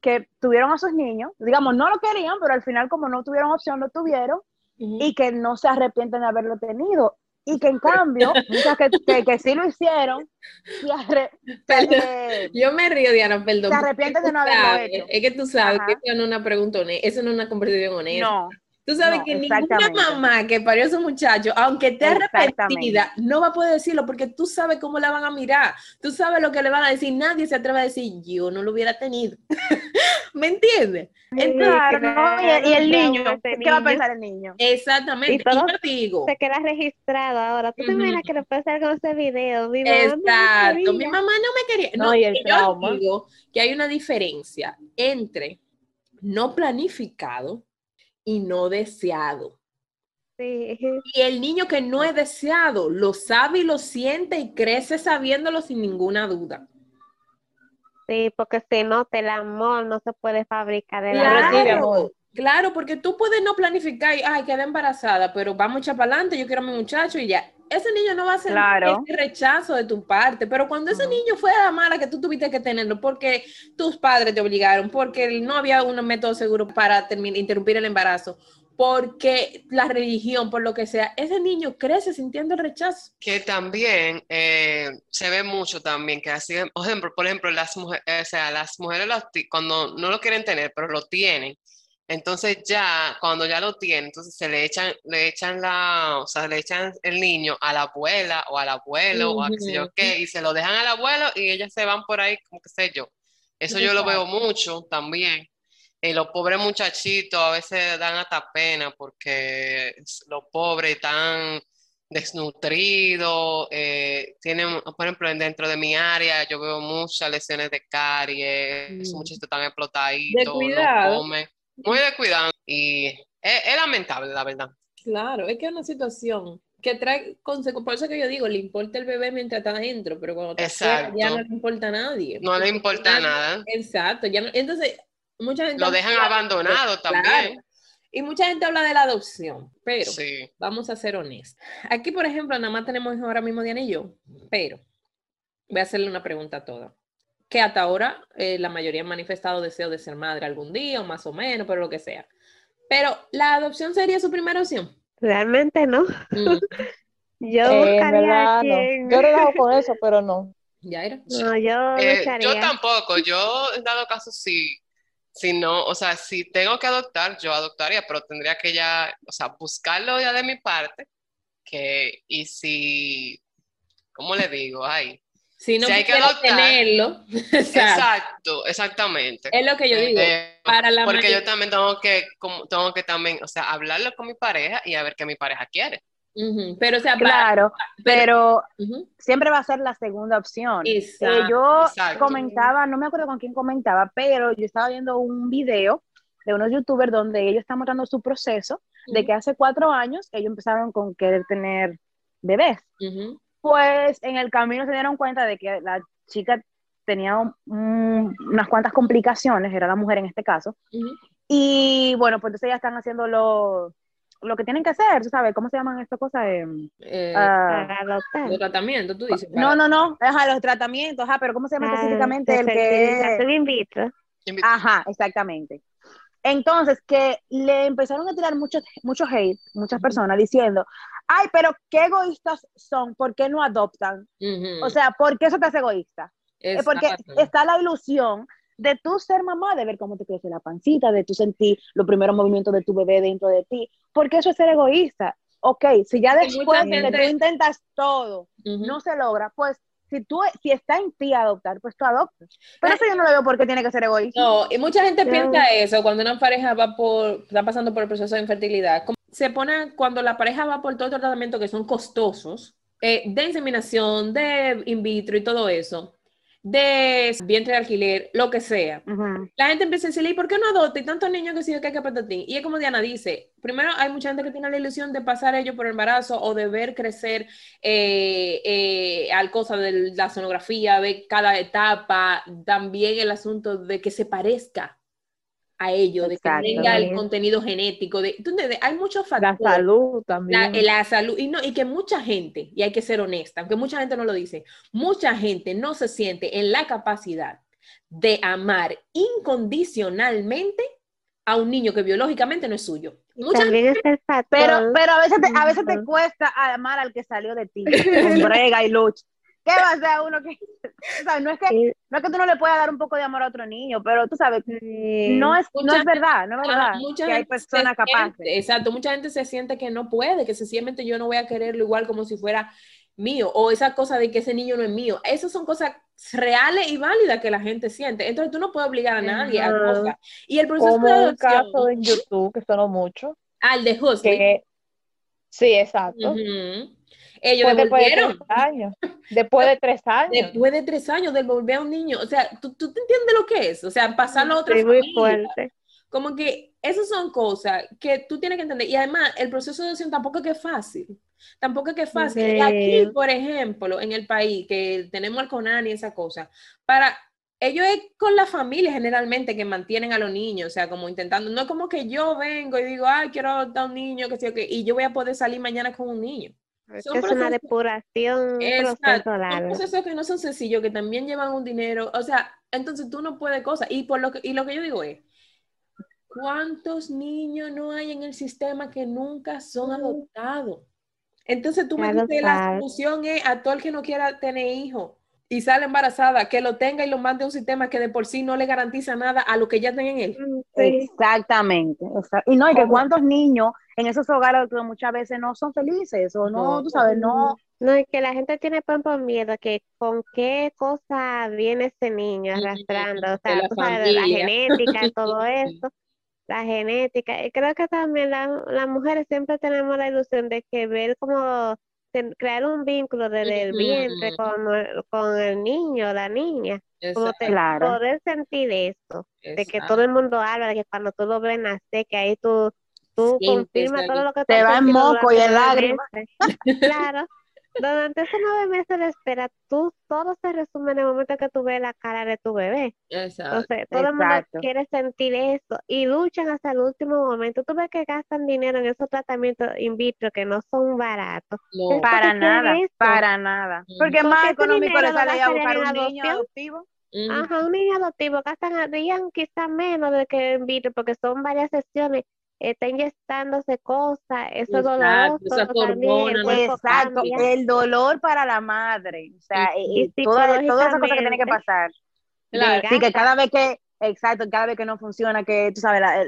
que tuvieron a sus niños, digamos, no lo querían, pero al final como no tuvieron opción, lo tuvieron Ujú. y que no se arrepienten de haberlo tenido. Y que en cambio, [LAUGHS] muchas que, que, que sí lo hicieron, se, arre- Yo me río, Diana, perdón. Se porque arrepiente tú de no haberlo sabes- hecho. Es que tú sabes que eso no es una pregunta honesta, eso no es una conversación honesta. no, Tú sabes no, que ninguna mamá que parió a su muchacho, aunque esté arrepentida, no va a poder decirlo porque tú sabes cómo la van a mirar. Tú sabes lo que le van a decir. Nadie se atreve a decir, yo no lo hubiera tenido. [LAUGHS] ¿Me entiendes? claro, ¿no? Y, el- y niño, ¿qué va a pensar el niño? Exactamente. Y Y, todo yo digo, Se queda registrado ahora. ¿Tú te Ujú. imaginas que le puede hacer con ese video? Mi mamá no me Exacto, mi mamá no me quería. No, No, y el y yo trauma. digo que hay una diferencia entre no planificado y no deseado. Sí. Y el niño que no es deseado lo sabe y lo siente y crece sabiéndolo sin ninguna duda. Sí, porque si no, el amor no se puede fabricar. El Claro. amor. claro, porque tú puedes no planificar y, ay, quedé embarazada, pero vamos a echar para adelante, yo quiero a mi muchacho y ya. Ese niño no va a ser Claro. ese rechazo de tu parte, pero cuando ese niño fue a la mala que tú tuviste que tenerlo porque tus padres te obligaron, porque no había un método seguro para interrumpir el embarazo, porque la religión, por lo que sea, ese niño crece sintiendo el rechazo. Que también eh, se ve mucho también que así, por ejemplo, por ejemplo las mujeres, o sea, las mujeres cuando no lo quieren tener, pero lo tienen, entonces ya, cuando ya lo tienen, entonces se le echan, le echan la, o sea, le echan el niño a la abuela o al abuelo o a qué sé yo qué, y se lo dejan al abuelo y ellas se van por ahí, como que sé yo. Eso yo lo veo mucho también. Y los pobres muchachitos a veces dan hasta pena porque los pobres están desnutridos, eh, tienen, por ejemplo, dentro de mi área yo veo muchas lesiones de caries, esos Mm. muchachitos están explotaditos, no comen, muy descuidados y es, es lamentable, la verdad. Claro, es que es una situación que trae consecuencias. Por eso que yo digo, le importa el bebé mientras está adentro, pero cuando está ya no le importa a nadie. No le importa nada, Exacto, ya no- entonces mucha gente lo dejan abandonado también. Y mucha gente habla de la adopción, pero Sí, vamos a ser honestos. Aquí, por ejemplo, nada más tenemos ahora mismo Diana y yo, pero voy a hacerle una pregunta a todas. Que hasta ahora eh, la mayoría han manifestado deseo de ser madre algún día o más o menos, pero lo que sea. Pero la adopción sería su primera opción. Realmente no. Mm, [LAUGHS] Yo Eh, buscaría verdad, a no. quien- Yo relajo con eso, pero no. [LAUGHS] Yaira. No, yo Eh, yo tampoco, yo en dado caso si, si no, o sea, si tengo que adoptar, yo adoptaría, pero tendría que ya, o sea, buscarlo ya de mi parte, que, y si, ¿cómo le digo? Ay, Si no Si hay que adoptar. tenerlo, [LAUGHS] exacto. exacto, exactamente. es lo que yo digo. Eh, Para la porque yo también tengo que, como- tengo que también, o sea, hablarlo con mi pareja y a ver qué mi pareja quiere. Ujú, Pero, o sea, para- Claro, pero- pero ujú, siempre va a ser la segunda opción. Eh, Exacto, yo exacto. comentaba, no me acuerdo con quién comentaba, pero yo estaba viendo un video de unos youtubers donde ellos están mostrando su proceso de ujú, que hace cuatro años ellos empezaron con querer tener bebés. Pues en el camino se dieron cuenta de que la chica tenía un- un- unas cuantas complicaciones, era la mujer en este caso, ujú. y bueno, pues entonces ya están haciendo lo, lo que tienen que hacer, ¿tú sabes? ¿Cómo se llaman estas cosas? Eh, Eh, Para adoptar. los tratamientos, tú dices. no, no, no, ajá, los tratamientos, ajá, pero ¿cómo se llama Ah, específicamente el de que fertilización in vitro. Ajá, exactamente. Entonces, que le empezaron a tirar mucho, mucho hate, muchas personas diciendo, ay, pero qué egoístas son, ¿por qué no adoptan? Ujú, O sea, ¿por qué eso te hace egoísta? Es porque está la ilusión de tú ser mamá, de ver cómo te crece la pancita, de tú sentir los primeros movimientos de tu bebé dentro de ti, porque eso es ser egoísta. Ok, si ya después de que gente- tú intentas todo, Ujú. no se logra, pues si tú si está en ti adoptar, pues tú adoptas. Pero eso yo no lo veo porque tiene que ser egoísta. No, y mucha gente piensa eso cuando una pareja va por, está pasando por el proceso de infertilidad. Como se pone cuando la pareja va por todos los tratamientos que son costosos, eh, de inseminación, de in vitro y todo eso, de vientre de alquiler, lo que sea. La gente empieza a decirle, ¿y por qué no adopta? Y tantos niños que sí, que hay que ti. Y es como Diana dice, primero hay mucha gente que tiene la ilusión de pasar ellos por el embarazo o de ver crecer eh, eh, al cosa de la sonografía, ver cada etapa, también el asunto de que se parezca a ellos, de que tenga el contenido genético, de. Hay muchos La factores. salud La, también. la salud, y, no, y que mucha gente, y hay que ser honesta, aunque mucha gente no lo dice, mucha gente no se siente en la capacidad de amar incondicionalmente a un niño que biológicamente no es suyo. Mucha También es el factor. Pero, pero a veces te, a veces te cuesta amar al que salió de ti, [LAUGHS] con brega y lucha. ¿Qué va a ser uno que, o sea, no es que, Sí, no es que tú no le puedas dar un poco de amor a otro niño, pero tú sabes, no es, no Mucha es verdad, no es verdad mucha que hay personas capaces. exacto, mucha gente se siente que no puede, que sencillamente yo no voy a quererlo igual como si fuera mío, o esa cosa de que ese niño no es mío. Esas son cosas reales y válidas que la gente siente. Entonces tú no puedes obligar a nadie a Ajá. cosas. Y el proceso Como de un adopción, caso en YouTube que sonó mucho, al de que sí, exacto. ujú, ellos después de devolvieron. tres años. Después de tres años. Después de tres años devolver a un niño, o sea, ¿tú, tú te entiendes lo que es? O sea, pasarlo a otra Sí, muy familia. fuerte. Como que esas son cosas que tú tienes que entender. Y además, el proceso de adopción tampoco es que es fácil. Tampoco es que es fácil. Y aquí, por ejemplo, en el país, que tenemos al CONAN y esa cosa, para ellos es con la familia generalmente que mantienen a los niños, o sea, como intentando, no es como que yo vengo y digo, ay, quiero adoptar un niño, que yo qué, y yo voy a poder salir mañana con un niño. Es es una procesos- depuración, un Exacto. proceso largo. procesos que no son sencillos, que también llevan un dinero. O sea, entonces tú no puedes cosas. Y, por lo que, y lo que yo digo es, ¿cuántos niños no hay en el sistema que nunca son adoptados? Entonces tú me dices, la solución es a todo el que no quiera tener hijos y sale embarazada, que lo tenga y lo mande a un sistema que de por sí no le garantiza nada a lo que ya tenga en él. Mm, sí. Exactamente. exa- Y no, y que cuántos niños en esos hogares que muchas veces no son felices o no, No. tú sabes, no. No, y que la gente tiene por por miedo que con qué cosa viene ese niño arrastrando, o de sea, la tú sabes, de la genética y [LAUGHS] todo eso, la genética. Y creo que también la- las mujeres siempre tenemos la ilusión de que ver como crear un vínculo desde el vientre con, el- con el niño o la niña, como te- Claro. poder sentir eso, de que todo el mundo habla, de que cuando tú lo ves nacer, que ahí tú, tú confirmas todo lo que tú Te va en moco y en lágrimas. Claro. Durante esos nueve meses de espera, tú todo se resume en el momento que tú ves la cara de tu bebé. Exacto. Entonces, todo el mundo quiere sentir eso y luchan hasta el último momento. Tú ves que gastan dinero en esos tratamientos in vitro que no son baratos. No. Para nada, eso. para nada. Porque más económico le sale a buscar un niño adopción. adoptivo. Ujú. Ajá, un niño adoptivo gastarían quizá menos de que en vitro porque son varias sesiones, está inyectándose cosas, eso es Exacto, doloroso también, el Exacto, cambia. el dolor para la madre, o sea, y, y toda, todas esas cosas que tienen que pasar. Claro. Sí, que cada vez que, exacto, cada vez que no funciona, que tú sabes, la,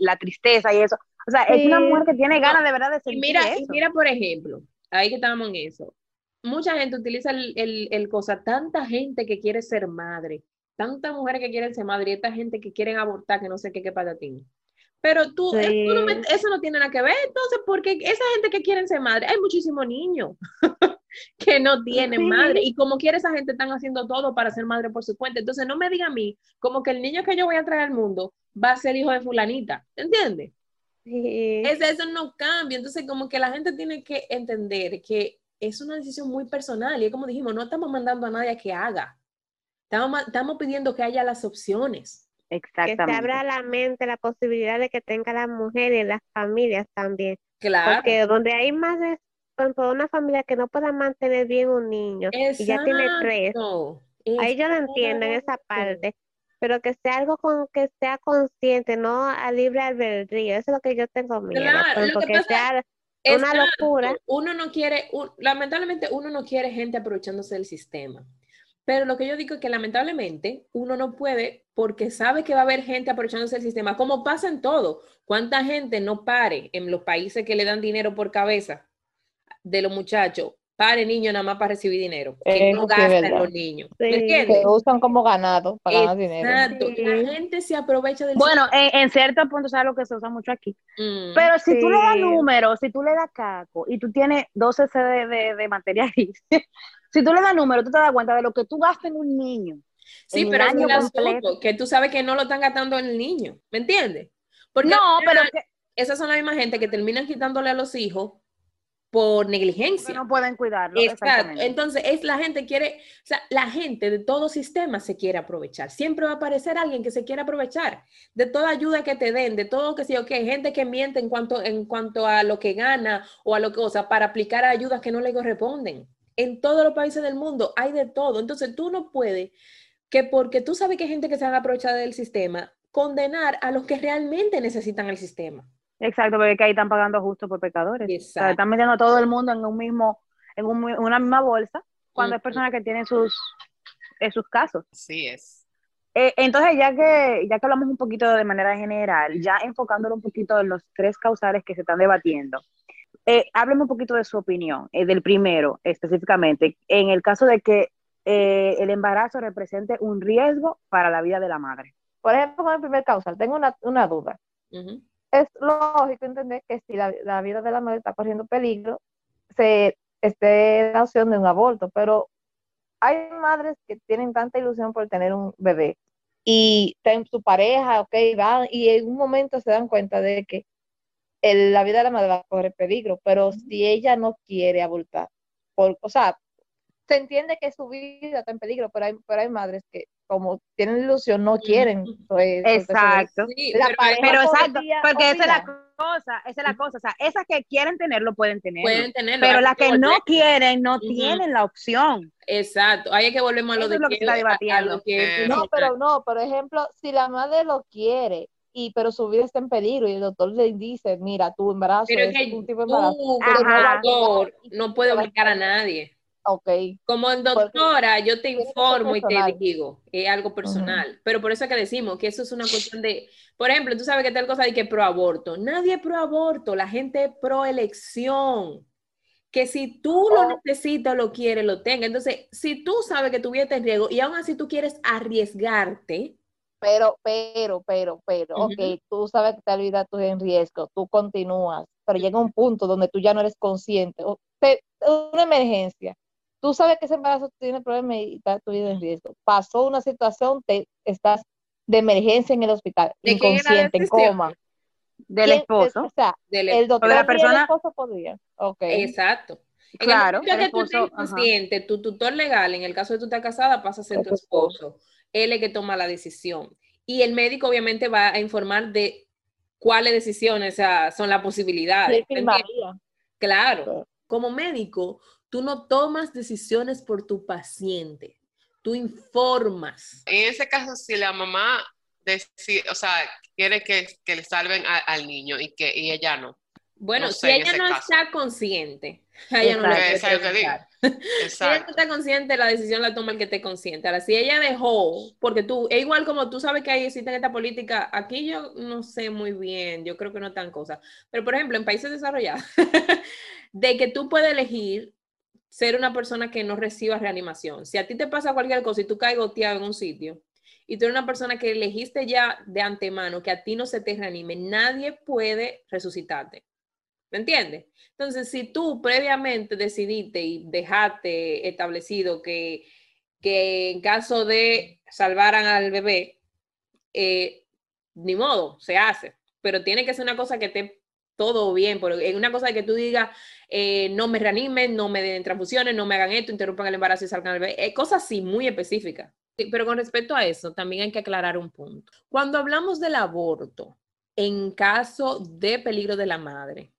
la tristeza y eso. O sea, es una mujer que tiene ganas de verdad de Y sentir mira, y eso. mira, por ejemplo, ahí que estábamos en eso. Mucha gente utiliza el, el, el cosa, tanta gente que quiere ser madre, tantas mujeres que quieren ser madre y esta gente que quieren abortar, que no sé qué, qué patatín. Pero tú, eso, no me- Sí. eso no tiene nada que ver, entonces, porque esa gente que quieren ser madre, hay muchísimos niños [LAUGHS] que no tienen Sí. madre y como quiere esa gente están haciendo todo para ser madre por su cuenta. Entonces, no me diga a mí como que el niño que yo voy a traer al mundo va a ser hijo de fulanita, ¿entiendes? Sí. Es, eso no cambia. Entonces, como que la gente tiene que entender que es una decisión muy personal. Y es como dijimos, no estamos mandando a nadie a que haga. Estamos, estamos pidiendo que haya las opciones. Que se Exactamente. abra la mente la posibilidad de que tenga las mujeres y las familias también. Claro. Porque donde hay por ejemplo, una familia que no pueda mantener bien un niño y ya tiene tres, Exacto, ahí yo lo entiendo en esa parte, pero que sea algo con que sea consciente, no a libre albedrío, eso es lo que yo tengo miedo, Claro, lo que sea una Exacto. locura. Uno no quiere, un- lamentablemente uno no quiere gente aprovechándose del sistema. Pero lo que yo digo es que lamentablemente uno no puede porque sabe que va a haber gente aprovechándose del sistema, como pasa en todo. ¿Cuánta gente no pare en los países que le dan dinero por cabeza de los muchachos? Pare niño nada más para recibir dinero. Que no Eso gastan verdad. los niños. Sí. ¿Me entiendes? Que usan como ganado para ganar dinero. Exacto. Sí. La gente se aprovecha del Bueno, en, en cierto punto es algo que se usa mucho aquí. Mm. Pero si tú le das números, si tú le das caco y tú tienes 12 CD de, de materia gris, si tú le das números, tú te das cuenta de lo que tú gastas en un niño. Sí, pero es el asunto, que tú sabes que no lo están gastando en el niño, ¿me entiendes? Porque No, pero que, esas son la misma gente que terminan quitándole a los hijos por negligencia. no pueden cuidarlo. Exacto. exactamente. Entonces, es la gente quiere, o sea, la gente de todo sistema se quiere aprovechar. Siempre va a aparecer alguien que se quiere aprovechar de toda ayuda que te den, de todo que sí, ok, gente que miente en cuanto, en cuanto a lo que gana o a lo que, o sea, para aplicar ayudas que no le corresponden. En todos los países del mundo hay de todo. Entonces, tú no puedes que porque tú sabes que hay gente que se van a aprovechar del sistema, condenar a los que realmente necesitan el sistema. Exacto, porque es que ahí están pagando justo por pecadores. O sea, Exacto. están metiendo a todo el mundo en un mismo, en un una misma bolsa, cuando hay Ujú. personas que tienen sus, en sus casos. Así es. Eh, entonces, ya que, ya que hablamos un poquito de manera general, ya enfocándolo un poquito en los tres causales que se están debatiendo, eh, hábleme un poquito de su opinión, eh, del primero específicamente, en el caso de que eh, el embarazo represente un riesgo para la vida de la madre. Por ejemplo, con el primer causal, tengo una, una duda. Es lógico entender que si la, la vida de la madre está corriendo peligro, se esté la opción de un aborto, pero hay madres que tienen tanta ilusión por tener un bebé y tienen su pareja, ok, van y en un momento se dan cuenta de que el- la vida de la madre va a correr peligro, pero si ella no quiere abortar, por, o sea, se entiende que su vida está en peligro, pero hay, pero hay madres que como tienen ilusión no quieren. pues, Exacto. Sí, La pero exacto, porque esa es la cosa, esa es la cosa, o sea, esas que quieren tenerlo pueden tenerlo, pueden tenerlo. pero las que no quieren no tienen la opción. Exacto, ahí es que volvemos a lo Eso de es lo que está a- a lo debatiendo. que No, pero no, por ejemplo, si la madre lo quiere y pero su vida está en peligro y el doctor le dice, mira, tu embarazo pero es que un tipo de embarazo, tú, Ajá. como no va a doctor, no puede obligar a nadie. ok, Como doctora, yo te informo y te digo, es algo personal. Pero por eso es que decimos que eso es una cuestión de, por ejemplo, tú sabes que tal cosa de que pro aborto. Nadie es pro aborto, la gente es pro elección. Que si tú lo Oh. necesitas, lo quieres, lo tenga. Entonces, si tú sabes que tu vida está en riesgo y aún así tú quieres arriesgarte, pero, pero, pero, pero, Ujú. ok, tú sabes que tu vida tú en riesgo, tú continúas, pero llega un punto donde tú ya no eres consciente, o te- una emergencia, tú sabes que ese embarazo tiene problemas y está tu vida en riesgo, pasó una situación, te estás de emergencia en el hospital, ¿De quién era la inconsciente, en coma. Del ¿Quién- esposo, O sea, del el doctor de la y el persona- esposo podrían. Ok. Exacto. En claro, el momento el que tú esposo, estés ajá. consciente, tu tutor legal, en el caso de tú estar casada, pasa a ser Es tu tu esposo. Él es el que toma la decisión. Y el médico obviamente va a informar de cuáles decisiones o sea, son las posibilidades. Claro, Claro. como médico, tú no tomas decisiones por tu paciente. tú informas. En ese caso, si la mamá decide, o sea, quiere que, que le salven a- al niño y que y ella no. Bueno, No si sé, ella no caso. está consciente, a [LAUGHS] ella no le Es lo que digo. [LAUGHS] Si ella no está consciente, la decisión la toma el que esté consciente. Ahora, si ella dejó, porque tú, es igual como tú sabes que ahí existe esta política, aquí yo no sé muy bien, yo creo que no tan cosa, pero por ejemplo, en países desarrollados, [LAUGHS] de que tú puedes elegir ser una persona que no reciba reanimación. Si a ti te pasa cualquier cosa y tú caes goteado en un sitio, y tú eres una persona que elegiste ya de antemano que a ti no se te reanime, nadie puede resucitarte. ¿Me entiendes? Entonces, si tú previamente decidiste y dejaste establecido que, que en caso de salvaran al bebé, eh, ni modo, se hace, pero tiene que ser una cosa que esté todo bien, es una cosa que tú digas, eh, no me reanimen, no me den transfusiones, no me hagan esto, interrumpan el embarazo y salgan al bebé, eh, cosas así muy específicas. Pero con respecto a eso, también hay que aclarar un punto. Cuando hablamos del aborto, en caso de peligro de la madre,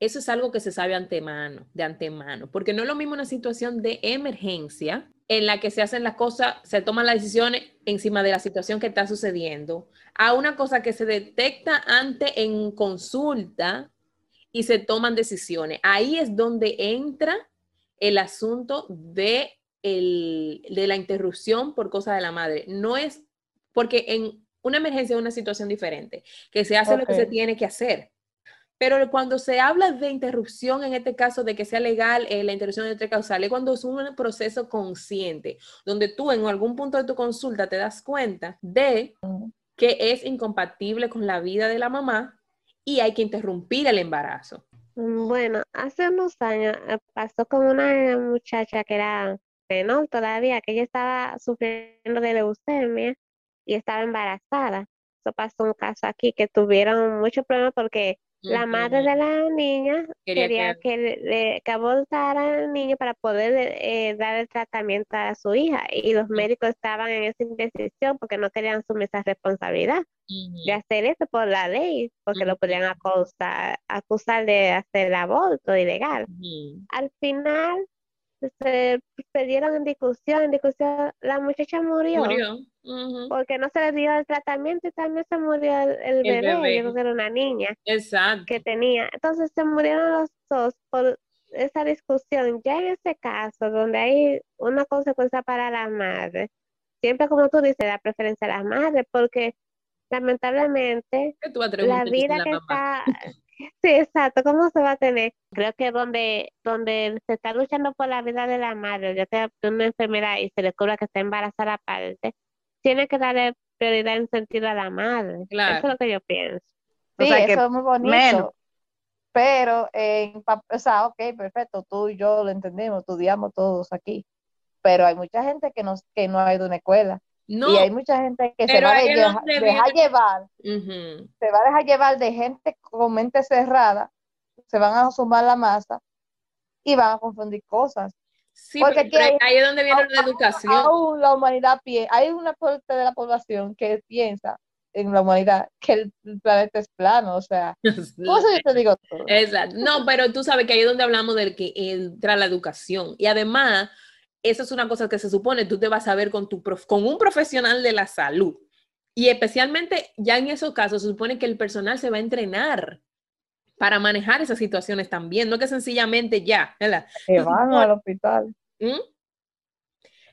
eso es algo que se sabe antemano, de antemano, porque no es lo mismo una situación de emergencia en la que se hacen las cosas, se toman las decisiones encima de la situación que está sucediendo, a una cosa que se detecta antes en consulta y se toman decisiones. Ahí es donde entra el asunto de, el- de la interrupción por cosa de la madre. No es porque en una emergencia es una situación diferente, que se hace lo que se tiene que hacer. Pero cuando se habla de interrupción, en este caso de que sea legal eh, la interrupción de tres causales, es cuando es un proceso consciente, donde tú en algún punto de tu consulta te das cuenta de que es incompatible con la vida de la mamá y hay que interrumpir el embarazo. Bueno, hace unos años eh, pasó con una muchacha que era menor todavía, que ella estaba sufriendo de leucemia y estaba embarazada. Eso pasó un caso aquí que tuvieron muchos problemas porque la madre de la niña Quería quería que- le, que abortara al niño para poder eh, dar el tratamiento a su hija y los médicos estaban en esa indecisión porque no querían asumir esa responsabilidad de hacer eso por la ley, porque lo podían acusar, acusar de hacer aborto ilegal. Al final se perdieron en discusión, en discusión, la muchacha murió, porque no se le dio el tratamiento y también se murió el, el El bebé, bebé. yo creo que era una niña Exacto. que tenía. Entonces se murieron los dos por esa discusión. Ya en ese caso, donde hay una consecuencia para la madre, siempre como tú dices, la preferencia a la madre, porque lamentablemente ¿Qué tú vas a traer un la vida la que mamá? está, [LAUGHS] [LAUGHS] sí, exacto, ¿cómo se va a tener? Creo que donde, donde se está luchando por la vida de la madre, ya sea una enfermedad y se le cobra que está embarazada aparte, tiene que darle prioridad en sentido a la madre. Claro. Eso es lo que yo pienso. O Sí, sea que eso es muy bonito. menos. Pero, en, pap- o sea, ok, perfecto, tú y yo lo entendemos, estudiamos todos aquí. Pero hay mucha gente que no, que no ha ido a una escuela. No, Y hay mucha gente que se va a dejar llevar, se va a dejar llevar de gente con mente cerrada, se van a sumar la masa y van a confundir cosas. Sí, Porque hay- ahí es donde viene la educación. Aún la humanidad, hay una parte de la población que piensa en la humanidad que el planeta es plano, o sea, por eso yo te digo todo. Exacto. No, pero tú sabes que ahí es donde hablamos del que entra la educación. Y además, eso es una cosa que se supone tú te vas a ver con, tu prof- con un profesional de la salud. Y especialmente ya en esos casos se supone que el personal se va a entrenar para manejar esas situaciones también, no que sencillamente ya, ¿verdad? que van al hospital, ¿Mm?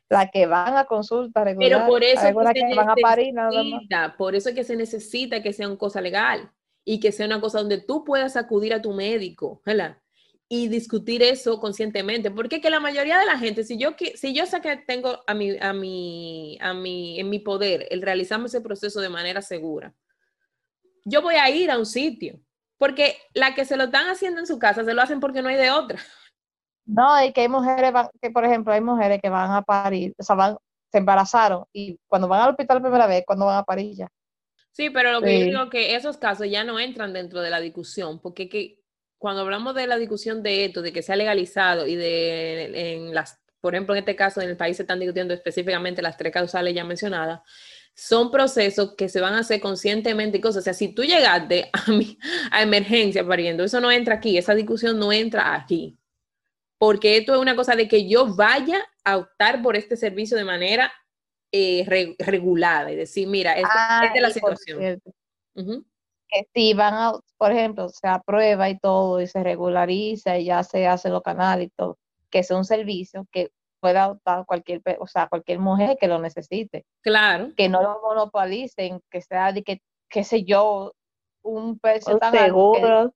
las que van a consulta regular, Pero por eso que van a parir nada más. necesita, por eso es que se necesita que sea una cosa legal y que sea una cosa donde tú puedas acudir a tu médico, ¿verdad? Y discutir eso conscientemente, porque que la mayoría de la gente, si yo si yo sé que tengo a mi a mi a mi en mi poder el realizarme ese proceso de manera segura, yo voy a ir a un sitio, porque la que se lo están haciendo en su casa se lo hacen porque no hay de otra. No, y que hay mujeres, que por ejemplo, hay mujeres que van a parir, o sea, van, se embarazaron y cuando van al hospital la primera vez, cuando van a parir ya. Sí, pero lo que yo digo que esos casos ya no entran dentro de la discusión, porque que cuando hablamos de la discusión de esto, de que sea legalizado y de en las, por ejemplo, en este caso en el país se están discutiendo específicamente las tres causales ya mencionadas, son procesos que se van a hacer conscientemente y cosas. O sea, si tú llegaste a, mi, a emergencia pariendo, eso no entra aquí, esa discusión no entra aquí. porque esto es una cosa de que yo vaya a optar por este servicio de manera eh, re- regulada y decir, mira, esto, Ah, esta es la situación. cierto, Ujú. Que si van a, por ejemplo, se aprueba y todo y se regulariza y ya se hace los canales y todo, que sea un servicio que pueda optar cualquier, o sea, cualquier mujer que lo necesite, Claro, que no lo monopolicen, que sea de que, qué sé yo, un precio Un tan alto que- seguro.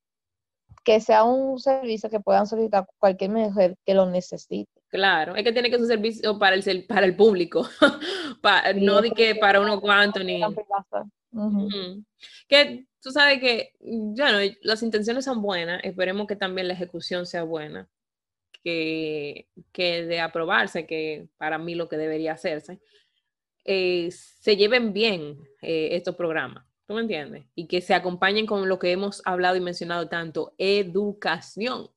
que sea un servicio que puedan solicitar cualquier mujer que lo necesite. claro. Es que tiene que ser un servicio para el, ser- para el público, [LAUGHS] Pa- Sí, no de que para no- unos no cuantos ni... Que tú sabes que, bueno, las intenciones son buenas, esperemos que también la ejecución sea buena, que, que de aprobarse, que para mí lo que debería hacerse, eh, se lleven bien eh, estos programas, ¿tú me entiendes? Y que se acompañen con lo que hemos hablado y mencionado tanto, educación.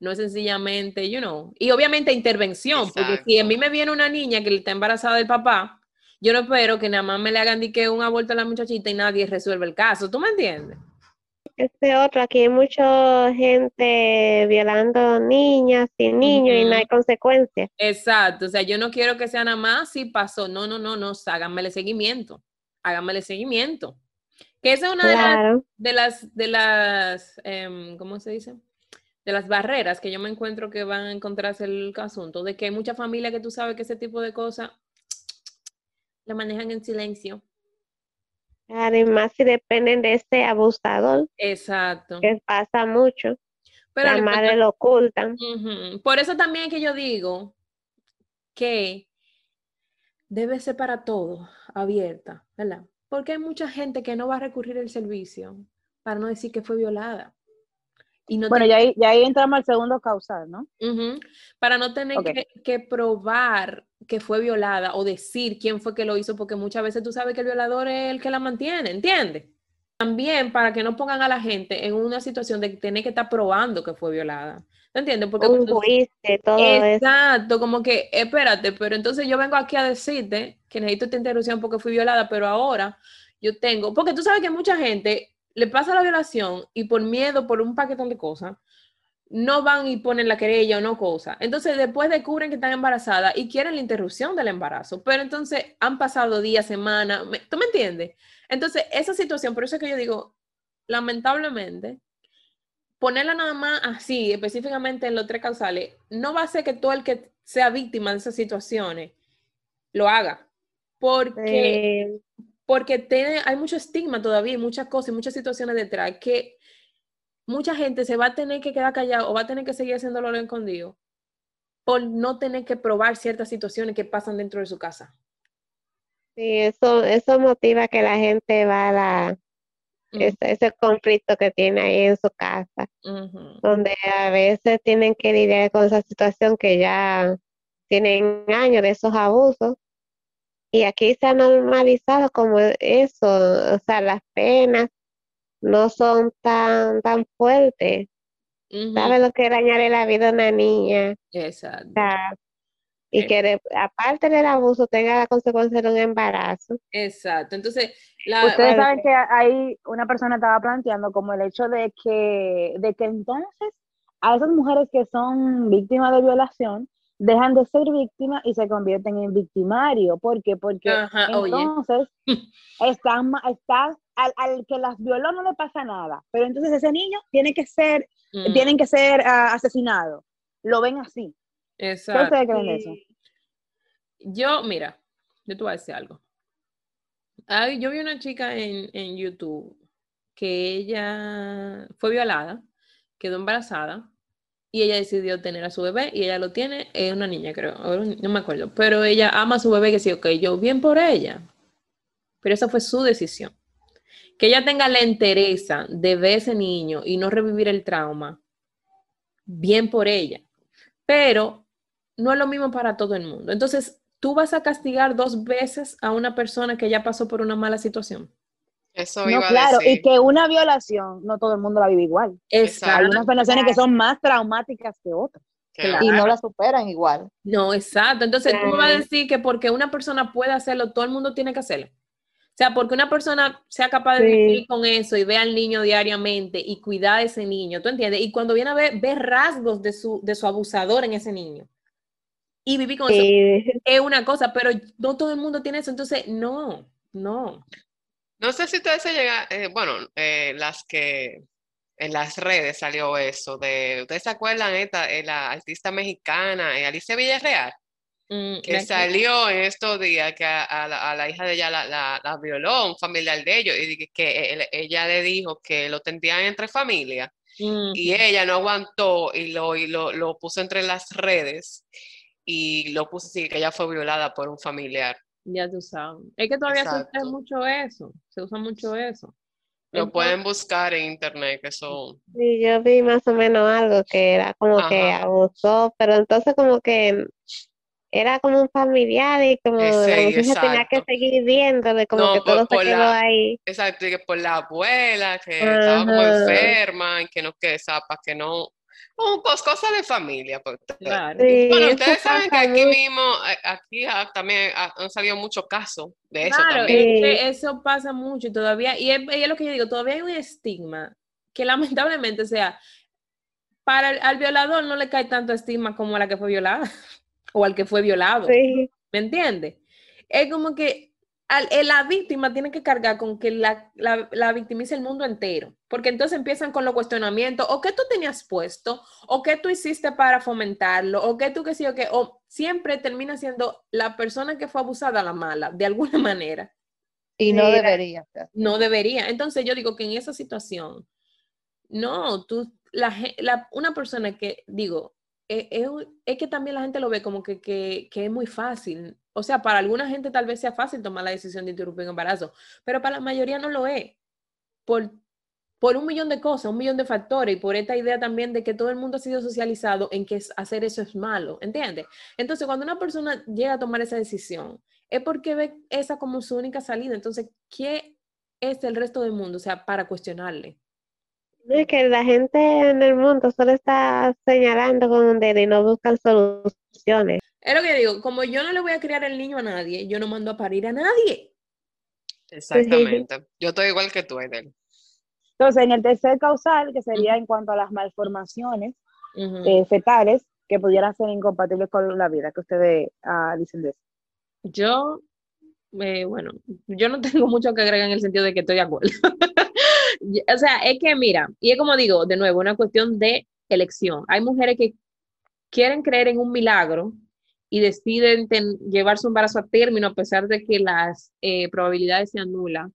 No es sencillamente, you know, y obviamente intervención, porque si a mí me viene una niña que está embarazada del papá, yo no espero que nada más me le hagan di que un aborto a la muchachita y nadie resuelve el caso, ¿tú me entiendes? Este otro, aquí hay mucha gente violando niñas y niños y no hay consecuencias. Exacto, o sea, yo no quiero que sea nada más si pasó, no, no, no, no, háganmele seguimiento, háganmele seguimiento. Que esa es una de las, Claro. de las, de las, em, ¿cómo se dice? De las barreras que yo me encuentro que van a encontrarse el asunto, de que hay mucha familia que tú sabes que ese tipo de cosas la manejan en silencio. Además, si dependen de ese abusador, Exacto. que pasa mucho, Pero madres importante- lo ocultan. Por eso también es que yo digo que debe ser para todo abierta, ¿verdad? Porque hay mucha gente que no va a recurrir al servicio para no decir que fue violada. Y no Bueno, ya ahí, ya ahí entramos al segundo causal, ¿no? Ujú. Para no tener que probar que fue violada o decir quién fue que lo hizo, porque muchas veces tú sabes que el violador es el que la mantiene, ¿entiendes? También para que no pongan a la gente en una situación de tener que estar probando que fue violada. ¿Entiendes? Porque Un juicio, todo eso. Exacto, como que, espérate, pero entonces yo vengo aquí a decirte que necesito esta interrupción porque fui violada, pero ahora yo tengo, porque tú sabes que mucha gente le pasa la violación y por miedo, por un paquetón de cosas, no van y ponen la querella o no cosa. Entonces después descubren que están embarazadas y quieren la interrupción del embarazo, pero entonces han pasado días, semanas, ¿tú me entiendes? Entonces esa situación, por eso es que yo digo, lamentablemente, ponerla nada más así, específicamente en los tres causales, no va a hacer que todo el que sea víctima de esas situaciones lo haga. Porque, Eh, porque tiene, hay mucho estigma todavía muchas cosas y muchas situaciones detrás que mucha gente se va a tener que quedar callado o va a tener que seguir haciéndolo lo escondido por no tener que probar ciertas situaciones que pasan dentro de su casa. sí, eso, eso motiva que la gente va a la, ese, ese conflicto que tiene ahí en su casa, donde a veces tienen que lidiar con esa situación que ya tienen años de esos abusos. Y aquí se ha normalizado como eso, o sea, las penas no son tan, tan fuertes. ¿Sabes lo que es dañarle la vida a una niña? Exacto. O sea, y Eh. que de- aparte del abuso tenga la consecuencia de un embarazo. Exacto. Entonces, la, Ustedes saben que ahí una persona estaba planteando como el hecho de que, de que entonces a esas mujeres que son víctimas de violación dejan de ser víctimas y se convierten en victimario. ¿Por qué? Porque Ajá, oye. entonces [LAUGHS] están, están al, al que las violó no le pasa nada, pero entonces ese niño tiene que ser, Mm, tienen que ser ah, asesinado. Lo ven así. ¿Qué exacto. ustedes creen de eso? Yo, mira, yo te voy a decir algo. Ay, yo vi una chica en, en YouTube que ella fue violada, quedó embarazada y ella decidió tener a su bebé y ella lo tiene, es una niña creo, no me acuerdo, pero ella ama a su bebé que sí, ok, yo bien por ella, pero esa fue su decisión. Que ella tenga la entereza de ver ese niño y no revivir el trauma, bien por ella, pero no es lo mismo para todo el mundo. Entonces, tú vas a castigar dos veces a una persona que ya pasó por una mala situación. Eso No, iba a claro, decir. y que una violación no todo el mundo la vive igual. Exacto. Hay unas violaciones que son más traumáticas que otras. Claro. Y no la superan igual. No, exacto. Entonces, tú vas a decir que porque una persona puede hacerlo, todo el mundo tiene que hacerlo. O sea, porque una persona sea capaz de Sí. vivir con eso y ve al niño diariamente y cuidar a ese niño, ¿tú entiendes? Y cuando viene a ver, ve rasgos de su, de su abusador en ese niño. Y vivir con eso Sí, es una cosa, pero no todo el mundo tiene eso, entonces no, no. No sé si ustedes se llegan, eh, bueno, eh, las que en las redes salió eso de, ¿ustedes se acuerdan esta, eh, la artista mexicana, eh, Alicia Villarreal? Mm, que salió en estos días que a, a la, a la hija de ella la, la, la violó un familiar de ellos y que, que él- ella le dijo que lo tendrían entre familias Mm, y ella no aguantó y lo, y lo, lo puso entre las redes y lo puso así que ella fue violada por un familiar. ya tú sabes. Es que todavía se usa mucho eso, se usa mucho eso. Lo Entonces- pueden buscar en internet, que son... sí, yo vi más o menos algo que era como que abusó, pero entonces como que era como un familiar y como Eh, la muchacha tenía que seguir viéndole, como No, que por- todo se por quedó la- ahí. Exacto, y que por la abuela, que estaba como enferma y que no, que para que no... Cos- cosas de familia. pues. Claro. Sí, Bueno, ustedes saben que aquí mismo, aquí ah, también ah, han salido muchos casos de eso Claro, también. es Sí. que eso pasa mucho y todavía, y es, y es lo que yo digo, todavía hay un estigma que [LAUGHS] lamentablemente, o sea, para el, al violador no le cae tanto estigma como a la que fue violada o al que fue violado. Sí, ¿Me entiendes? Es como que al- eh, la víctima tiene que cargar con que la, la, la victimiza el mundo entero, porque entonces empiezan con los cuestionamientos, o qué tú tenías puesto, o qué tú hiciste para fomentarlo, o qué tú qué sí o qué, o siempre termina siendo la persona que fue abusada la mala, de alguna [LAUGHS] manera. Y no la- debería. No debería. Entonces yo digo que en esa situación, no, tú, la, la- una persona que, digo, e- es, un- es que también la gente lo ve como que, que, es muy fácil. O sea, para alguna gente tal vez sea fácil tomar la decisión de interrumpir un embarazo, pero para la mayoría no lo es. Por, por un millón de cosas, un millón de factores, y por esta idea también de que todo el mundo ha sido socializado en que es- hacer eso es malo, ¿entiendes? Entonces, cuando una persona llega a tomar esa decisión, es porque ve esa como su única salida. Entonces, ¿qué es el resto del mundo? O sea, para cuestionarle. No es que la gente en el mundo solo está señalando con un dedo y no buscan soluciones. Es lo que digo, como yo no le voy a criar el niño a nadie, yo no mando a parir a nadie. Exactamente. Yo estoy igual que tú, Edel. Entonces, en el tercer causal, que sería en cuanto a las malformaciones Ujú. eh, fetales que pudieran ser incompatibles con la vida, que ustedes ah, dicen de eso. Yo, eh, bueno, yo no [LAUGHS] tengo mucho que agregar en el sentido de que estoy de acuerdo. O sea, es que mira, y es como digo, de nuevo, una cuestión de elección. Hay mujeres que quieren creer en un milagro y deciden ten- llevar su embarazo a término a pesar de que las eh, probabilidades sean nulas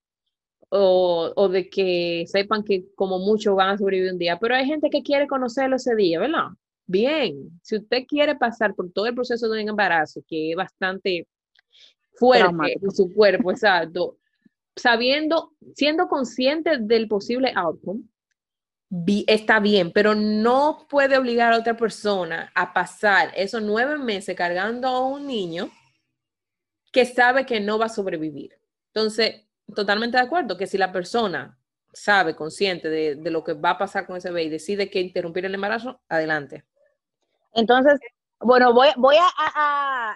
o, o de que sepan que como mucho van a sobrevivir un día. Pero hay gente que quiere conocerlo ese día, ¿verdad? Bien, si usted quiere pasar por todo el proceso de un embarazo, que es bastante fuerte Traumático. en su cuerpo, exacto, sabiendo, siendo consciente del posible outcome, está bien, pero no puede obligar a otra persona a pasar esos nueve meses cargando a un niño que sabe que no va a sobrevivir. Entonces, totalmente de acuerdo que si la persona sabe, consciente de, lo que va a pasar con ese bebé y decide que interrumpir el embarazo, adelante. Entonces, bueno, voy, a, a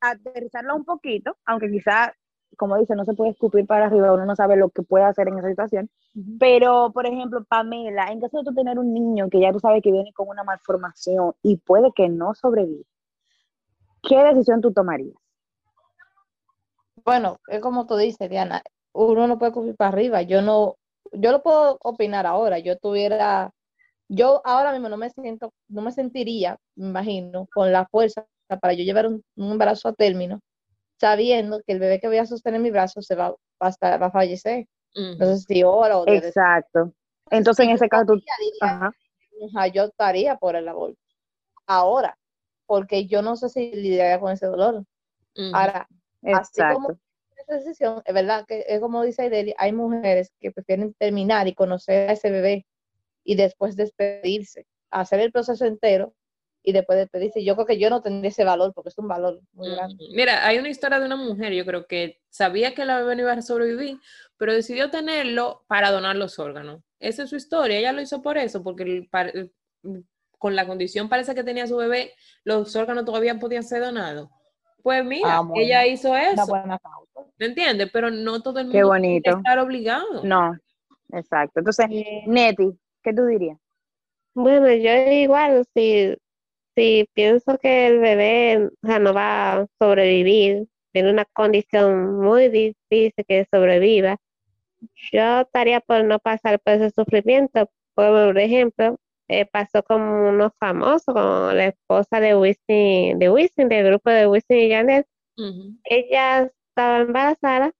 aterrizarlo un poquito, aunque quizá, como dice, no se puede escupir para arriba, uno no sabe lo que puede hacer en esa situación. Pero, por ejemplo, Pamela, en caso de tú tener un niño que ya tú sabes que viene con una malformación y puede que no sobreviva, ¿qué decisión tú tomarías? Bueno, es como tú dices, Diana, uno no puede coger para arriba. Yo no, yo lo puedo opinar ahora. Yo tuviera, yo ahora mismo no me siento, no me sentiría, me imagino, con la fuerza para yo llevar un, un embarazo a término, sabiendo que el bebé que voy a sostener en mi brazo se va, va a, estar- va a fallecer. Sé si hora o. Exacto. Entonces, en ese caso, tú, Diría, ajá. yo estaría por el aborto. Ahora, porque yo no sé si lidiaría con ese dolor. Ahora, Así como Exacto. esa decisión, es verdad que es como dice Aideli, hay mujeres que prefieren terminar y conocer a ese bebé y después despedirse, hacer el proceso entero y después despedirse. Yo creo que yo no tendría ese valor porque es un valor muy grande. Mira, hay una historia de una mujer, yo creo que sabía que la bebé no iba a sobrevivir, pero decidió tenerlo para donar los órganos. Esa es su historia, ella lo hizo por eso, porque el- el- con la condición parece que tenía su bebé, los órganos todavía podían ser donados. Pues mira, Ah, bueno. ella hizo Una eso, buena causa. ¿me entiendes? Pero no todo el mundo Qué tiene que estar obligado. No, exacto. Entonces, Eh, Neti, ¿qué tú dirías? Bueno, yo igual, si, si pienso que el bebé o sea, no va a sobrevivir, tiene una condición muy difícil que sobreviva, yo estaría por no pasar por ese sufrimiento. Por ejemplo, eh, pasó con unos famosos, como la esposa de Wisin, de Wisin, del grupo de Wisin y. Ujú. Ella estaba embarazada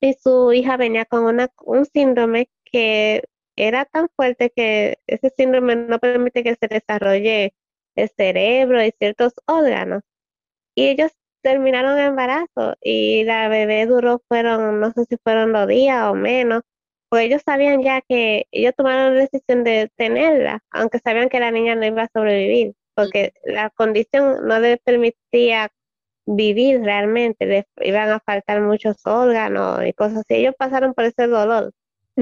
y su hija venía con una, un síndrome que era tan fuerte que ese síndrome no permite que se desarrolle el cerebro y ciertos órganos. Y ellos terminaron embarazo y la bebé duró, fueron, no sé si fueron dos días o menos, pues ellos sabían ya que ellos tomaron la decisión de tenerla, aunque sabían que la niña no iba a sobrevivir, porque la condición no les permitía vivir realmente, les iban a faltar muchos órganos y cosas así. Ellos pasaron por ese dolor.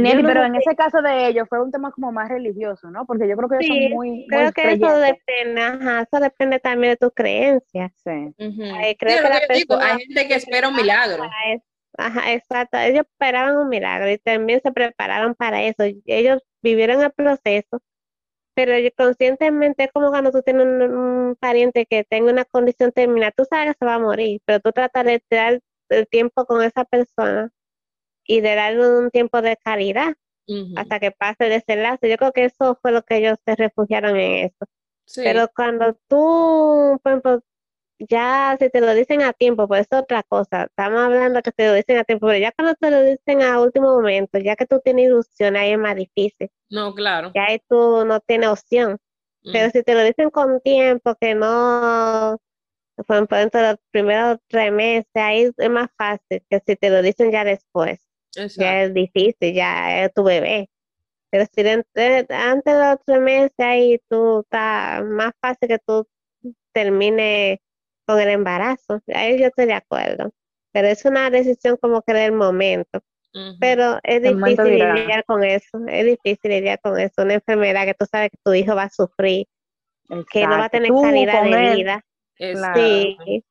Neti, pero en ese caso de ellos fue un tema como más religioso, ¿no? Porque yo creo que ellos Sí, son muy, Creo muy que eso depende, ajá, eso depende también de tus creencias. Sí. Ay, Sí, creo que lo la que yo digo, persona hay gente que espera un milagro. eso. Ajá, exacto. Ellos esperaban un milagro y también se prepararon para eso. Ellos vivieron el proceso, pero yo- conscientemente es como cuando tú tienes un, un pariente que tenga una condición terminal, tú sabes que se va a morir, pero tú tratas de dar el tiempo con esa persona y de darle un tiempo de calidad hasta que pase el desenlace. Yo creo que eso fue lo que ellos se refugiaron en eso. Sí. Pero cuando tú, por ejemplo, ya si te lo dicen a tiempo, pues es otra cosa. Estamos hablando que te lo dicen a tiempo, pero ya cuando te lo dicen a último momento, ya que tú tienes ilusión, ahí es más difícil. No, claro. Ya ahí tú no tienes opción. Pero si te lo dicen con tiempo, que no, por ejemplo, dentro de los primeros tres meses, ahí es más fácil que si te lo dicen ya después. Ya es difícil, ya es tu bebé. Pero si antes de los tres meses ahí tú estás más fácil que tú termines con el embarazo. Ahí yo estoy de acuerdo. Pero es una decisión como que del momento. Pero es El difícil lidiar con eso. Es difícil lidiar con eso. Una enfermedad que tú sabes que tu hijo va a sufrir, que no va a tener Tú calidad de vida. Exacto. Sí.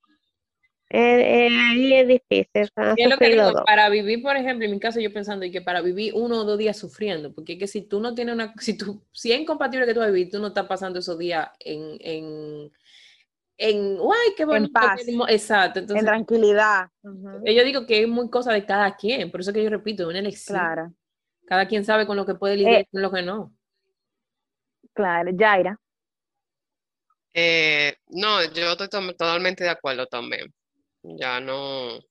Eh, eh, ahí es difícil. Y es lo que sufrir digo, los dos. para vivir, por ejemplo, en mi caso yo pensando y que para vivir uno o dos días sufriendo, porque es que si tú no tienes una, [LAUGHS] si tú, si es incompatible que tú vas a vivir, tú no estás pasando esos días en, en, en, ¡ay, qué bonito! paz. qué hermo-". Exacto, en entonces tranquilidad. Ujú. yo digo que es muy cosa de cada quien, por eso que yo repito, es una elección. Claro, Cada quien sabe con lo que puede lidiar Eh, y con lo que no. claro. Yaira, Eh, no, yo estoy to- totalmente de acuerdo también. Ya no, o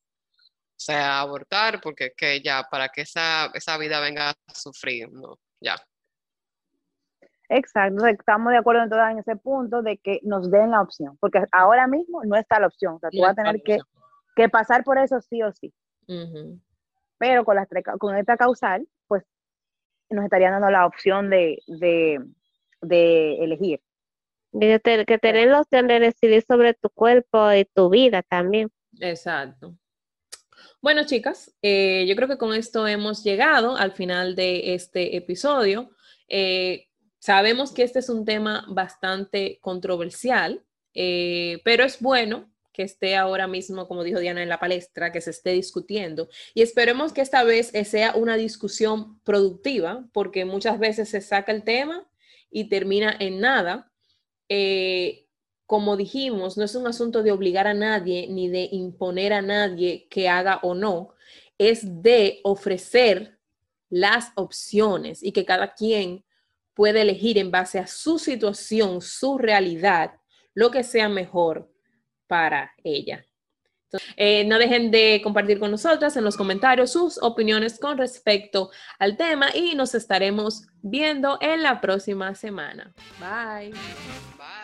sea, abortar, porque es que ya, para que esa, esa vida venga a sufrir, no, ya. exacto. Estamos de acuerdo en todas en ese punto de que nos den la opción, porque ahora mismo no está la opción. O sea, tú No vas a tener que, que pasar por eso sí o sí. Pero con, las con esta causal, pues nos estarían dando la opción de, de, de elegir. Que, te- que tener la opción de decidir sobre tu cuerpo y tu vida también. Exacto. Bueno, chicas, eh, yo creo que con esto hemos llegado al final de este episodio. Eh, sabemos que este es un tema bastante controversial, eh, pero es bueno que esté ahora mismo, como dijo Diana, en la palestra, que se esté discutiendo. Y esperemos que esta vez sea una discusión productiva, porque muchas veces se saca el tema y termina en nada. Como dijimos, no es un asunto de obligar a nadie ni de imponer a nadie que haga o no, es de ofrecer las opciones y que cada quien puede elegir en base a su situación, su realidad, lo que sea mejor para ella. Eh, no dejen de compartir con nosotras en los comentarios sus opiniones con respecto al tema y nos estaremos viendo en la próxima semana. Bye. Bye.